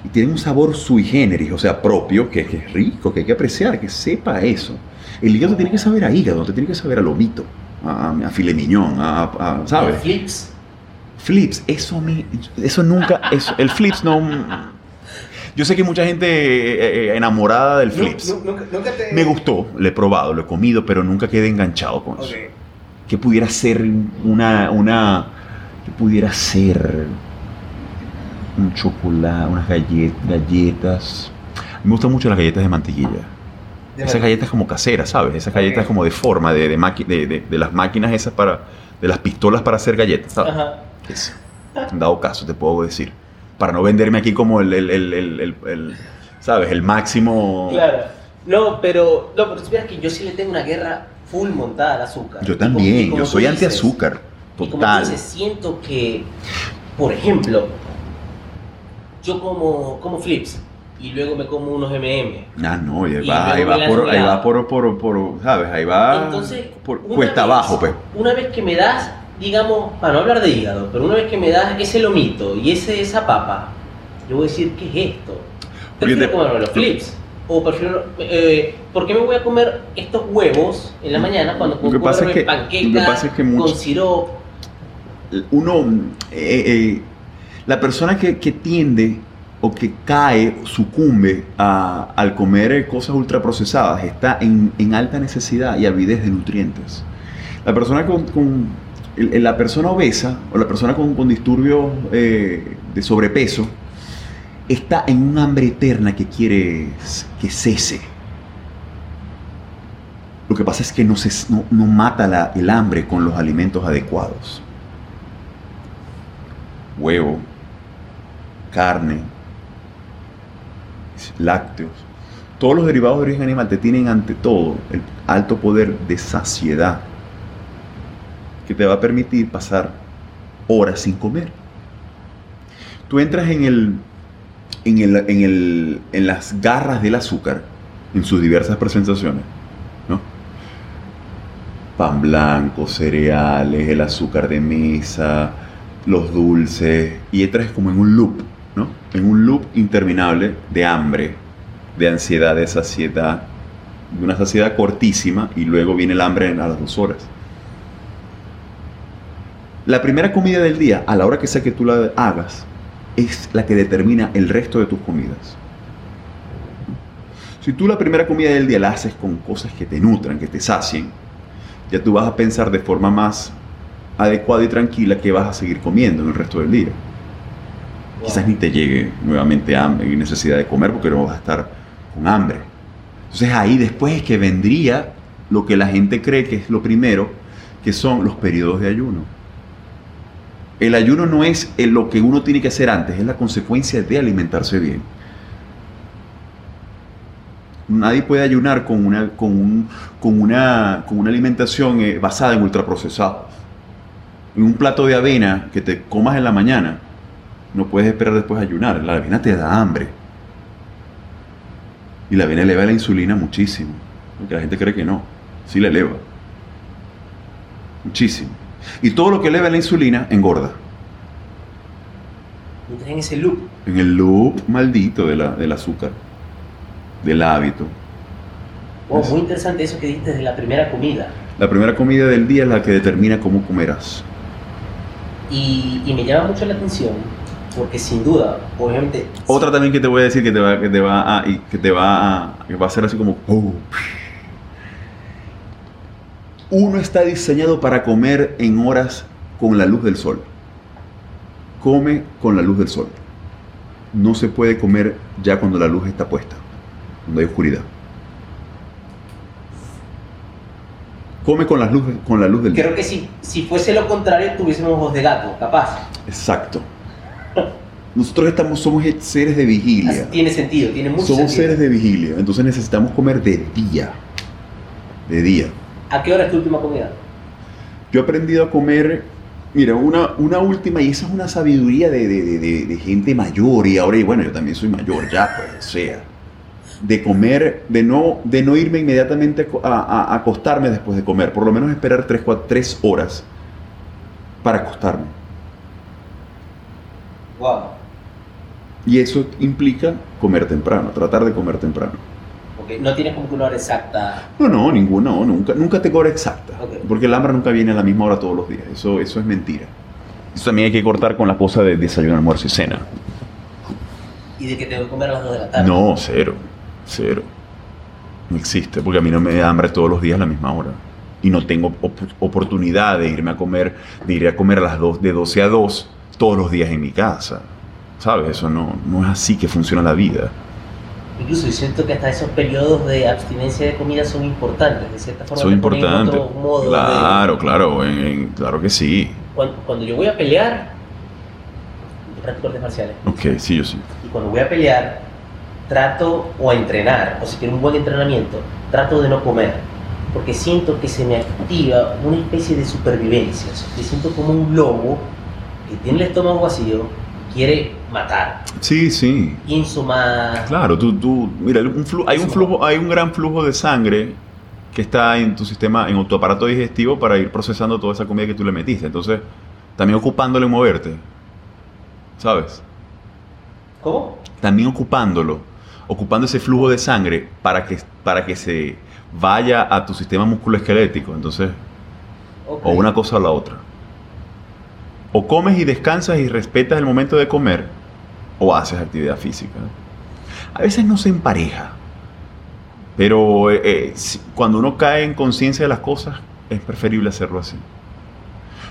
Y tiene un sabor sui generis, o sea, propio, que, que es rico, que hay que apreciar, que sepa eso. El hígado tiene que saber a hígado, te tiene que saber a lomito, a, a filet mignon, a, a- ¿sabes? Flips. Flips, eso me, eso nunca, eso, el flips no. Yo sé que mucha gente eh, eh, enamorada del flips. Nu- nu- nunca, nunca te... Me gustó, lo he probado, lo he comido, pero nunca quedé enganchado con eso. Que pudiera ser una, una, que pudiera ser un chocolate, unas gallet- galletas. Me gustan mucho las galletas de mantequilla. De Esas galletas como caseras, ¿sabes? Esas galletas como de forma, de, de, de, de- de las máquinas esas para, de las pistolas para hacer galletas, ¿sabes? Ajá. Eso. En dado caso, te puedo decir. Para no venderme aquí como el, el, el, el- ¿sabes? El máximo. Claro. No, pero, no, pero supieras que yo sí le tengo una guerra full montada al azúcar. Yo también, como yo soy dices- anti-azúcar. Y como Total. dices, siento que, por ejemplo, yo como, como flips y luego me como unos M&M. Ah, no, y ahí Y va, ahí va, por, ahí va por, por, por, ¿sabes? Ahí va Entonces, por cuesta vez- abajo, pues. Una vez que me das, digamos, para no hablar de hígado, pero una vez que me das ese lomito y ese, esa papa, yo voy a decir, ¿qué es esto? Prefiero te- comerme los flips. O prefiero, eh, ¿por qué me voy a comer estos huevos en la mañana cuando Lo puedo que pasa es que- panqueca lo que pasa es que mucho- con sirope? uno, eh, eh, la persona que, que tiende o que cae, sucumbe a- al comer eh, cosas ultraprocesadas, está en, en alta necesidad y avidez de nutrientes. La persona con, con- la persona obesa o la persona con, con disturbios eh, de sobrepeso está en un hambre eterna que quiere que cese. Lo que pasa es que no, se, no, mata el hambre con los alimentos adecuados huevo, carne, lácteos, todos los derivados de origen animal te tienen ante todo el alto poder de saciedad que te va a permitir pasar horas sin comer. Tú entras en el en, el, en, el, en las garras del azúcar en sus diversas presentaciones, ¿no? Pan blanco, cereales, el azúcar de mesa, los dulces, y entras como en un loop, ¿no? En un loop interminable de hambre, de ansiedad, de saciedad, de una saciedad cortísima, y luego viene el hambre a las dos horas. La primera comida del día, a la hora que sea que tú la hagas, es la que determina el resto de tus comidas. Si tú la primera comida del día la haces con cosas que te nutran, que te sacien, ya tú vas a pensar de forma más adecuada y tranquila que vas a seguir comiendo en el resto del día. Quizás ni te llegue nuevamente hambre y necesidad de comer porque no vas a estar con hambre. Entonces ahí después es que vendría lo que la gente cree que es lo primero, que son los periodos de ayuno. El ayuno no es el- lo que uno tiene que hacer antes, es la consecuencia de alimentarse bien. Nadie puede ayunar con una, con un- con una, con una alimentación eh, basada en ultraprocesados. En un plato de avena que te comas en la mañana, no puedes esperar después ayunar. La avena te da hambre. Y la avena eleva la insulina muchísimo. Porque la gente cree que no. Sí la eleva. Muchísimo. Y todo lo que eleva la insulina engorda. Entras en ese loop. En el loop maldito de la- del azúcar. Del hábito. Wow, Eso. muy interesante eso que dijiste de la primera comida. La primera comida del día es la que determina cómo comerás. Y, y me llama mucho la atención Porque sin duda, obviamente... Otra también que te voy a decir que te va, que te va a, y que te va a, que va a ser así como, oh. Uno está diseñado para comer en horas con la luz del sol. Come con la luz del sol. No se puede comer ya cuando la luz está puesta, cuando hay oscuridad. Come con la luz, con la luz del Creo que si, si fuese lo contrario, tuviésemos ojos de gato, capaz. Exacto. Nosotros estamos, somos seres de vigilia. Así tiene sentido, tiene mucho Somos sentido. seres de vigilia, entonces necesitamos comer de día. De día. ¿A qué hora es tu última comida? Yo he aprendido a comer, mira, una, una última, y esa es una sabiduría de, de- de- de- de gente mayor, y ahora, y bueno, yo también soy mayor ya, pues, o sea, de comer, de no, de no irme inmediatamente a a, a- acostarme después de comer, por lo menos esperar 3, tres horas para acostarme. Wow. Y eso implica comer temprano, tratar de comer temprano. Ok, no tienes como que una hora exacta. No, no, ninguna, no, nunca, nunca te cobra exacta. Porque el hambre nunca viene a la misma hora todos los días. Eso, eso es mentira. Eso también hay que cortar con la cosa de desayuno, almuerzo y cena. Y de que tengo que comer a las 2 de la tarde. No, cero, cero. No existe, porque a mí no me da hambre todos los días a la misma hora. Y no tengo op- oportunidad de irme a comer, de ir a comer a las 2, de 12 a 2 todos los días en mi casa. ¿Sabes? Eso no, no es así que funciona la vida. Incluso yo siento que hasta esos periodos de abstinencia de comida son importantes, de cierta forma. Son importantes. modo de- Claro, claro, en- en- claro que sí. Cuando, cuando yo voy a pelear, yo practico artes marciales. Ok, sí, yo sí. Y cuando voy a pelear, trato o a entrenar, o si quiero un buen entrenamiento, trato de no comer. Porque siento que se me activa una especie de supervivencia. O sea, me siento como un lobo que tiene el estómago vacío quiere matar. Sí, sí. Más. Claro, tú, tú, mira, un flu- hay un flujo, hay un gran flujo de sangre que está en tu sistema, en tu aparato digestivo para ir procesando toda esa comida que tú le metiste. Entonces, también ocupándolo en moverte, ¿sabes? ¿Cómo? También ocupándolo, ocupando ese flujo de sangre para que, para que se vaya a tu sistema musculoesquelético. Entonces, o una cosa o la otra. O comes y descansas y respetas el momento de comer, o haces actividad física. A veces no se empareja, pero eh, eh, cuando uno cae en conciencia de las cosas, es preferible hacerlo así.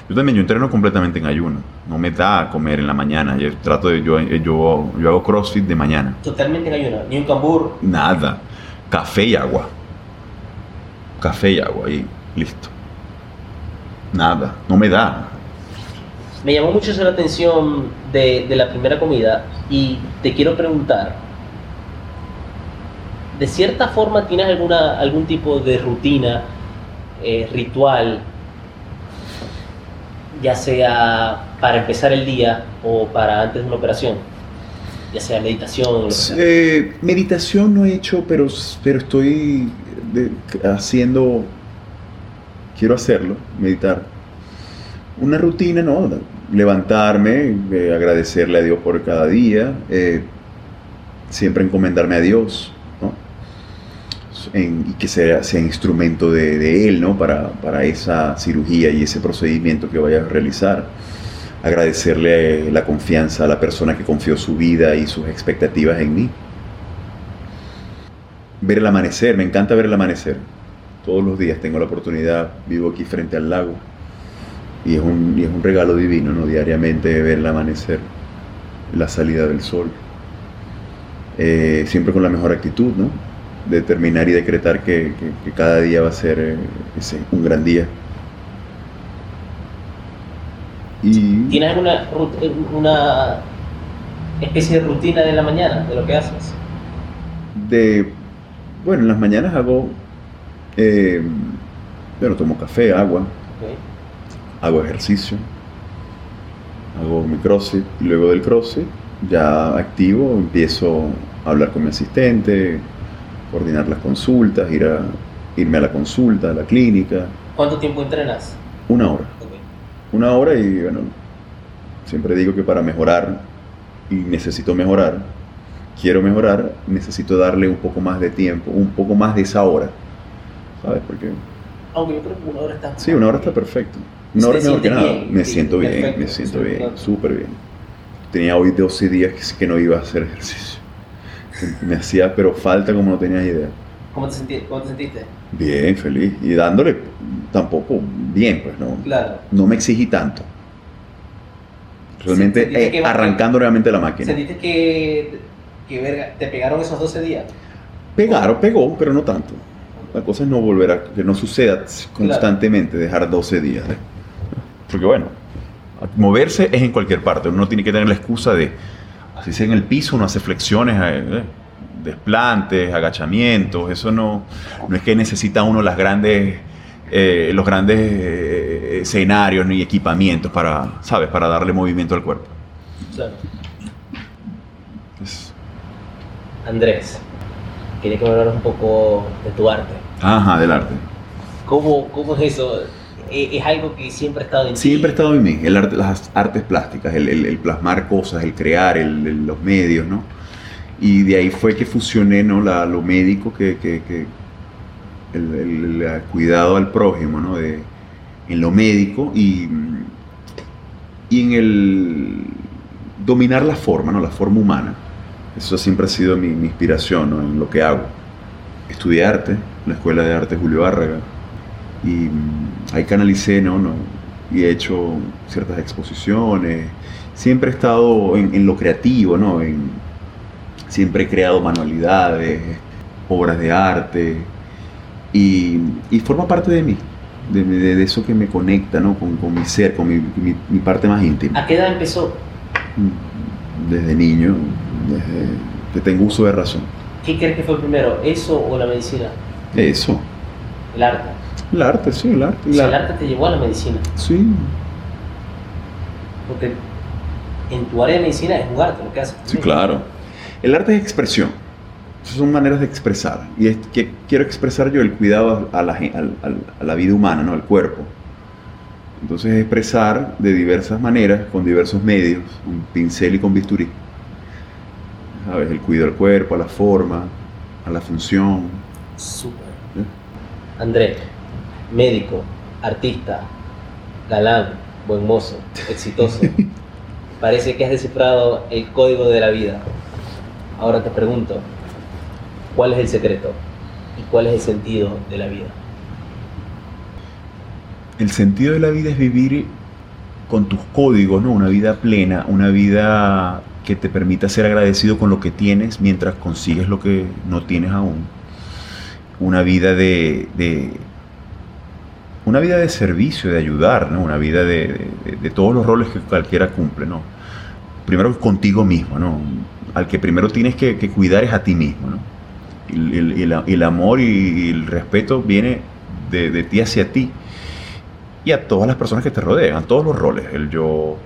Yo también, yo entreno completamente en ayuno. No me da comer en la mañana. Yo trato de, yo, yo, yo hago CrossFit de mañana. Totalmente en ayuno. Ni un cambur. Nada. Café y agua. Café y agua y listo. Nada. No me da. Me llamó mucho la atención de, de la primera comida y te quiero preguntar, ¿de cierta forma tienes alguna, algún tipo de rutina, eh, ritual, ya sea para empezar el día o para antes de una operación? Ya sea meditación o lo que sea. Eh, meditación no he hecho, pero, pero estoy haciendo, quiero hacerlo, meditar. Una rutina, ¿no? Levantarme, eh, agradecerle a Dios por cada día, eh, siempre encomendarme a Dios, ¿no? En- y que sea, sea instrumento de, de Él, ¿no? Para, para esa cirugía y ese procedimiento que vaya a realizar agradecerle la confianza a la persona que confió su vida y sus expectativas en mí. Ver el amanecer, me encanta ver el amanecer. Todos los días tengo la oportunidad, vivo aquí frente al lago y es un, y es un regalo divino, ¿no? Diariamente ver el amanecer, la salida del sol. Eh, siempre con la mejor actitud, ¿no? Determinar y decretar que, que- que cada día va a ser eh, ese, un gran día. Y ¿Tienes alguna rut- una especie de rutina de la mañana de lo que haces? de bueno en las mañanas hago eh, bueno tomo café agua Ok. Hago ejercicio hago mi crossfit y luego del crossfit ya activo empiezo a hablar con mi asistente coordinar las consultas ir a irme a la consulta a la clínica ¿Cuánto tiempo entrenas? una hora Ok. una hora y bueno siempre digo que para mejorar y necesito mejorar quiero mejorar necesito darle un poco más de tiempo un poco más de esa hora sabes porque Aunque yo creo que una hora está. sí una hora está perfecto una ¿Te hora es mejor que nada bien? me Sí, siento bien perfecto, me siento bien claro. súper bien tenía hoy 12 días que, no iba a hacer ejercicio. [LAUGHS] Me hacía, pero falta como no tenías idea. ¿Cómo te, senti- cómo te sentiste? Bien, feliz. Y dándole tampoco bien, pues no, Claro. no me exigí tanto. Realmente eh, arrancando realmente la máquina. ¿Sentiste que, que verga, te pegaron esos 12 días? Pegaron, pegó, pero no tanto. La cosa es no volver a que no suceda constantemente, dejar 12 días. ¿eh? Porque bueno, moverse es en cualquier parte. Uno no tiene que tener la excusa de, así sea en el piso, uno hace flexiones, eh, desplantes, agachamientos. Eso no, no es que necesita uno las grandes, eh, los grandes eh, escenarios ni equipamientos para, ¿sabes? Para darle movimiento al cuerpo. Claro. Andrés, quería que me hablaras un poco de tu arte. ajá, del arte. ¿Cómo, cómo es eso? ¿E- ¿Es algo que siempre ha estado en? Siempre ha estado en mí, el arte, las artes plásticas, el, el- el plasmar cosas, el crear, el- los medios, ¿no? Y de ahí fue que fusioné, ¿no? La- lo médico, que, que- que el, cuidado al prójimo, ¿no? De, en lo médico y, y en el dominar la forma, ¿no? La forma humana. Eso siempre ha sido mi, mi inspiración, ¿no? En lo que hago. Estudié arte en la Escuela de Arte Julio Árraga y ahí canalicé, ¿no? ¿no? Y he hecho ciertas exposiciones. Siempre he estado en, en lo creativo, ¿no? En, siempre he creado manualidades, obras de arte y, y forma parte de mí, de, de- de eso que me conecta, ¿no? Con, con mi ser, con mi, mi- mi parte más íntima. ¿A qué edad empezó? Desde niño, desde que tengo uso de razón. ¿Qué crees que fue primero, eso o la medicina? Eso. El arte. El arte, sí, el arte. O sea, la- el arte te llevó a la medicina. Sí, Porque en tu área de medicina es un arte lo que haces. Sí, claro. El arte es expresión. Esas son maneras de expresar. Y es que quiero expresar yo el cuidado la, a la vida humana, ¿no? al cuerpo. Entonces expresar de diversas maneras, con diversos medios, con pincel y con bisturí. ¿Sabes? El cuidado al cuerpo, a la forma, a la función. Súper. ¿eh? Andrés, médico, artista, galán, buen mozo, exitoso. [LAUGHS] Parece que has descifrado el código de la vida. Ahora te pregunto, ¿cuál es el secreto? ¿Y cuál es el sentido de la vida? El sentido de la vida es vivir con tus códigos, ¿no? Una vida plena, una vida que te permita ser agradecido con lo que tienes mientras consigues lo que no tienes aún. Una vida de, de- una vida de servicio, de ayudar, ¿no? Una vida de, todos los roles que cualquiera cumple, ¿no? Primero contigo mismo, ¿no? Al que primero tienes que, cuidar es a ti mismo, ¿no? El, el- amor y el respeto viene de, ti hacia ti y a todas las personas que te rodean, a todos los roles, el yo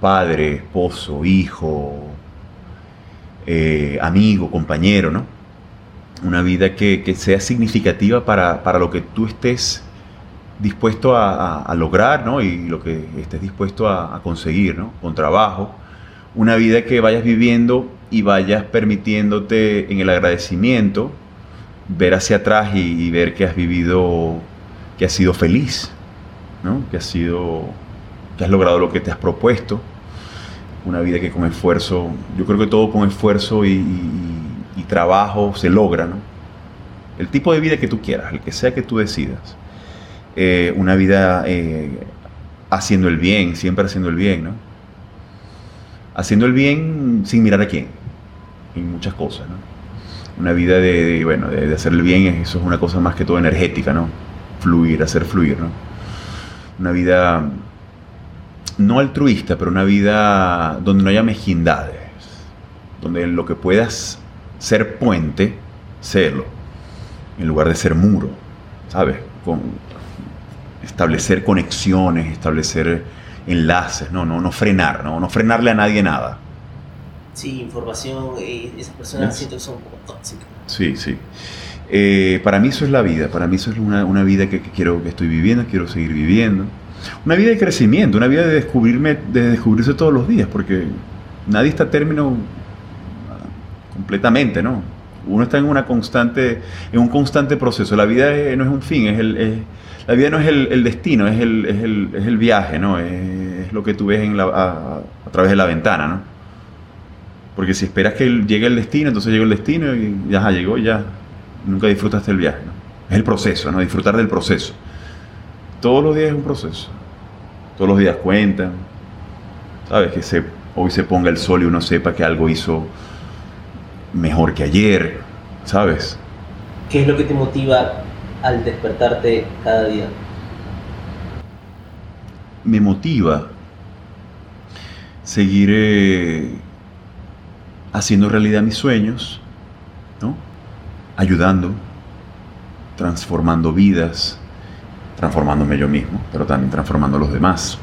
padre, esposo, hijo, eh, amigo, compañero, ¿no? Una vida que, sea significativa para lo que tú estés dispuesto a, lograr, ¿no? Y lo que estés dispuesto a, conseguir, ¿no? Con trabajo. Una vida que vayas viviendo y vayas permitiéndote en el agradecimiento ver hacia atrás y, ver que has vivido, que has sido feliz, ¿no? Que has sido, que has logrado lo que te has propuesto. Una vida que con esfuerzo, yo creo que todo con esfuerzo y- y trabajo se logra, ¿no? El tipo de vida que tú quieras, el que sea que tú decidas. Eh, una vida eh, haciendo el bien, siempre haciendo el bien, ¿no? Haciendo el bien sin mirar a quién, en muchas cosas, ¿no? Una vida de, bueno, de, hacer el bien, eso es una cosa más que todo energética, ¿no? Fluir, hacer fluir, ¿no? Una vida no altruista, pero una vida donde no haya mezquindades, donde lo que puedas ser puente, serlo, en lugar de ser muro, ¿sabes? Establecer conexiones, establecer enlaces, no, no, no frenar, no, no frenarle a nadie nada. Sí, información, eh, esas personas siento que son tóxicas. Sí, sí. Eh, para mí eso es la vida, para mí eso es una, una vida que, que quiero que estoy viviendo, quiero seguir viviendo. Una vida de crecimiento, una vida de descubrirme, de descubrirse todos los días, porque nadie está a término ah, completamente, ¿no? Uno está en una constante, en un constante proceso. La vida no es un fin, es el, es- la vida no es el, destino, es el, es el, es el viaje, ¿no? Es, lo que tú ves a, través de la ventana, ¿no? Porque si esperas que llegue el destino, entonces llega el destino y ya llegó ya. Nunca disfrutaste el viaje, ¿no? Es el proceso, ¿no? Disfrutar del proceso. Todos los días es un proceso. Todos los días cuentan. ¿Sabes? Que se, hoy se ponga el sol y uno sepa que algo hizo mejor que ayer. ¿Sabes? ¿Qué es lo que te motiva al despertarte cada día? Me motiva seguir eh, haciendo realidad mis sueños, ¿no? ayudando, transformando vidas, transformándome yo mismo, pero también transformando a los demás.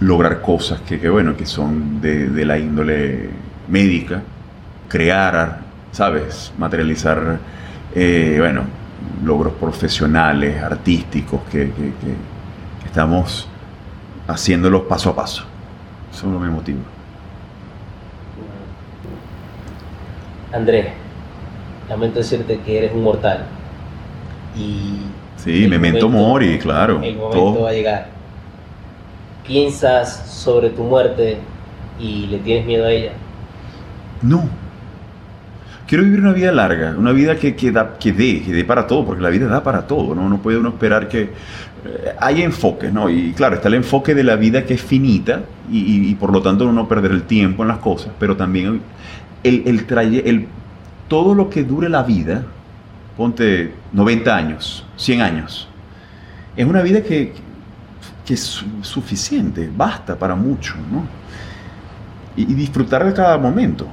Lograr cosas que, que bueno, que son de, de, la índole médica, crear, ¿sabes? Materializar, eh, bueno, logros profesionales, artísticos, que, que, que estamos haciéndolos paso a paso. Eso es lo que me motiva. Andrés, lamento decirte que eres un mortal. Y. Sí, memento mori, claro. El momento todo. va a llegar. ¿Piensas sobre tu muerte y le tienes miedo a ella? No. Quiero vivir una vida larga, una vida que, que, da, que dé, que dé para todo, porque la vida da para todo, ¿no? No puede uno esperar que... Eh, hay enfoques, ¿no? Y claro, está el enfoque de la vida que es finita y, por lo tanto uno no perder el tiempo en las cosas, pero también el, el, traye, el, todo lo que dure la vida, ponte 90 años, 100 años, es una vida que, que es suficiente, basta para mucho, ¿no? Y, disfrutar de cada momento.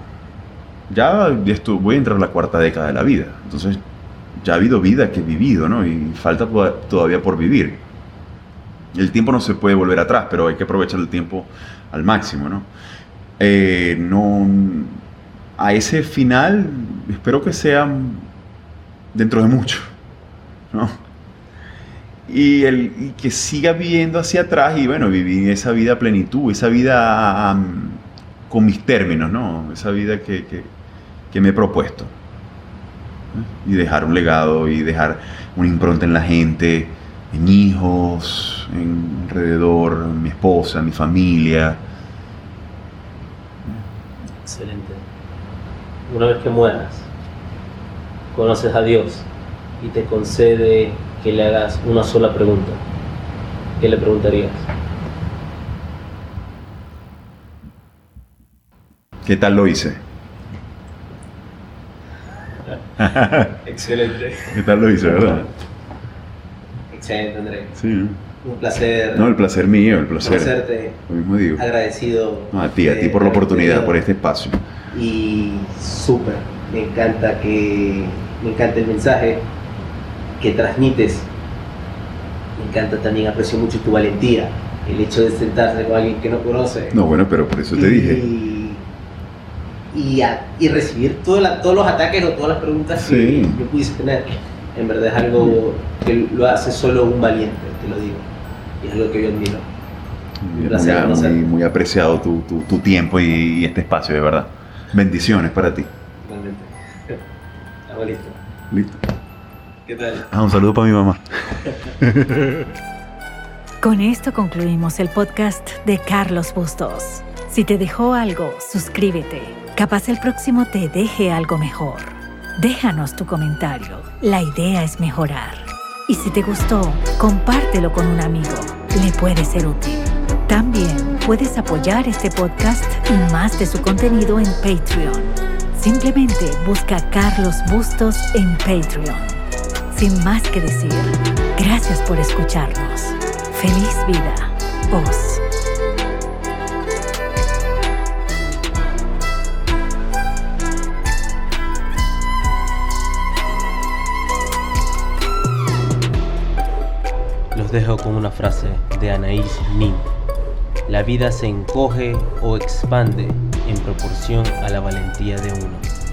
Ya esto, voy a entrar en la cuarta década de la vida, entonces ya ha habido vida que he vivido, ¿no? Y falta todavía por vivir. El tiempo no se puede volver atrás, pero hay que aprovechar el tiempo al máximo, ¿no? Eh, no a ese final espero que sea dentro de mucho, ¿no? Y, el, y que siga viendo hacia atrás y bueno, vivir esa vida a plenitud, esa vida um, con mis términos, ¿no? Esa vida que, que, que me he propuesto. Y dejar un legado y dejar una impronta en la gente, en hijos, en alrededor, en mi esposa, en mi familia. Excelente una vez que mueras, conoces a Dios y te concede que le hagas una sola pregunta, ¿qué le preguntarías? ¿Qué tal lo hice? [LAUGHS] Excelente. ¿Qué tal lo hice, verdad? Excelente, André. Sí. Un placer. No, el placer mío, el placer. Conocerte. Lo mismo digo. Agradecido. No, a ti, a ti por la oportunidad, por este espacio y súper. Me encanta que me encanta el mensaje que transmites. Me encanta también, aprecio mucho tu valentía, el hecho de sentarse con alguien que no conoce. No, bueno, pero por eso te y, dije. Y, a, y recibir todo la, todos los ataques o todas las preguntas Sí. que yo pudiese tener. En verdad es algo que lo hace solo un valiente, te lo digo. Y es algo que yo admiro. Muy, placer muy, muy apreciado tu, tu, tu tiempo y, y este espacio, de verdad. Bendiciones para ti. Realmente. [LAUGHS] Estamos listos. Listo. ¿Qué tal? Ah, un saludo para mi mamá. [LAUGHS] Con esto concluimos el podcast de Carlos Bustos. Si te dejó algo, suscríbete. Capaz el próximo te deje algo mejor. Déjanos tu comentario. La idea es mejorar. Y si te gustó, compártelo con un amigo. Le puede ser útil. También puedes apoyar este podcast y más de su contenido en Patreon. Simplemente busca Carlos Bustos en Patreon. Sin más que decir, gracias por escucharnos. Feliz vida, Oz. Dejo con una frase de Anaïs Nin. La vida se encoge o expande en proporción a la valentía de uno.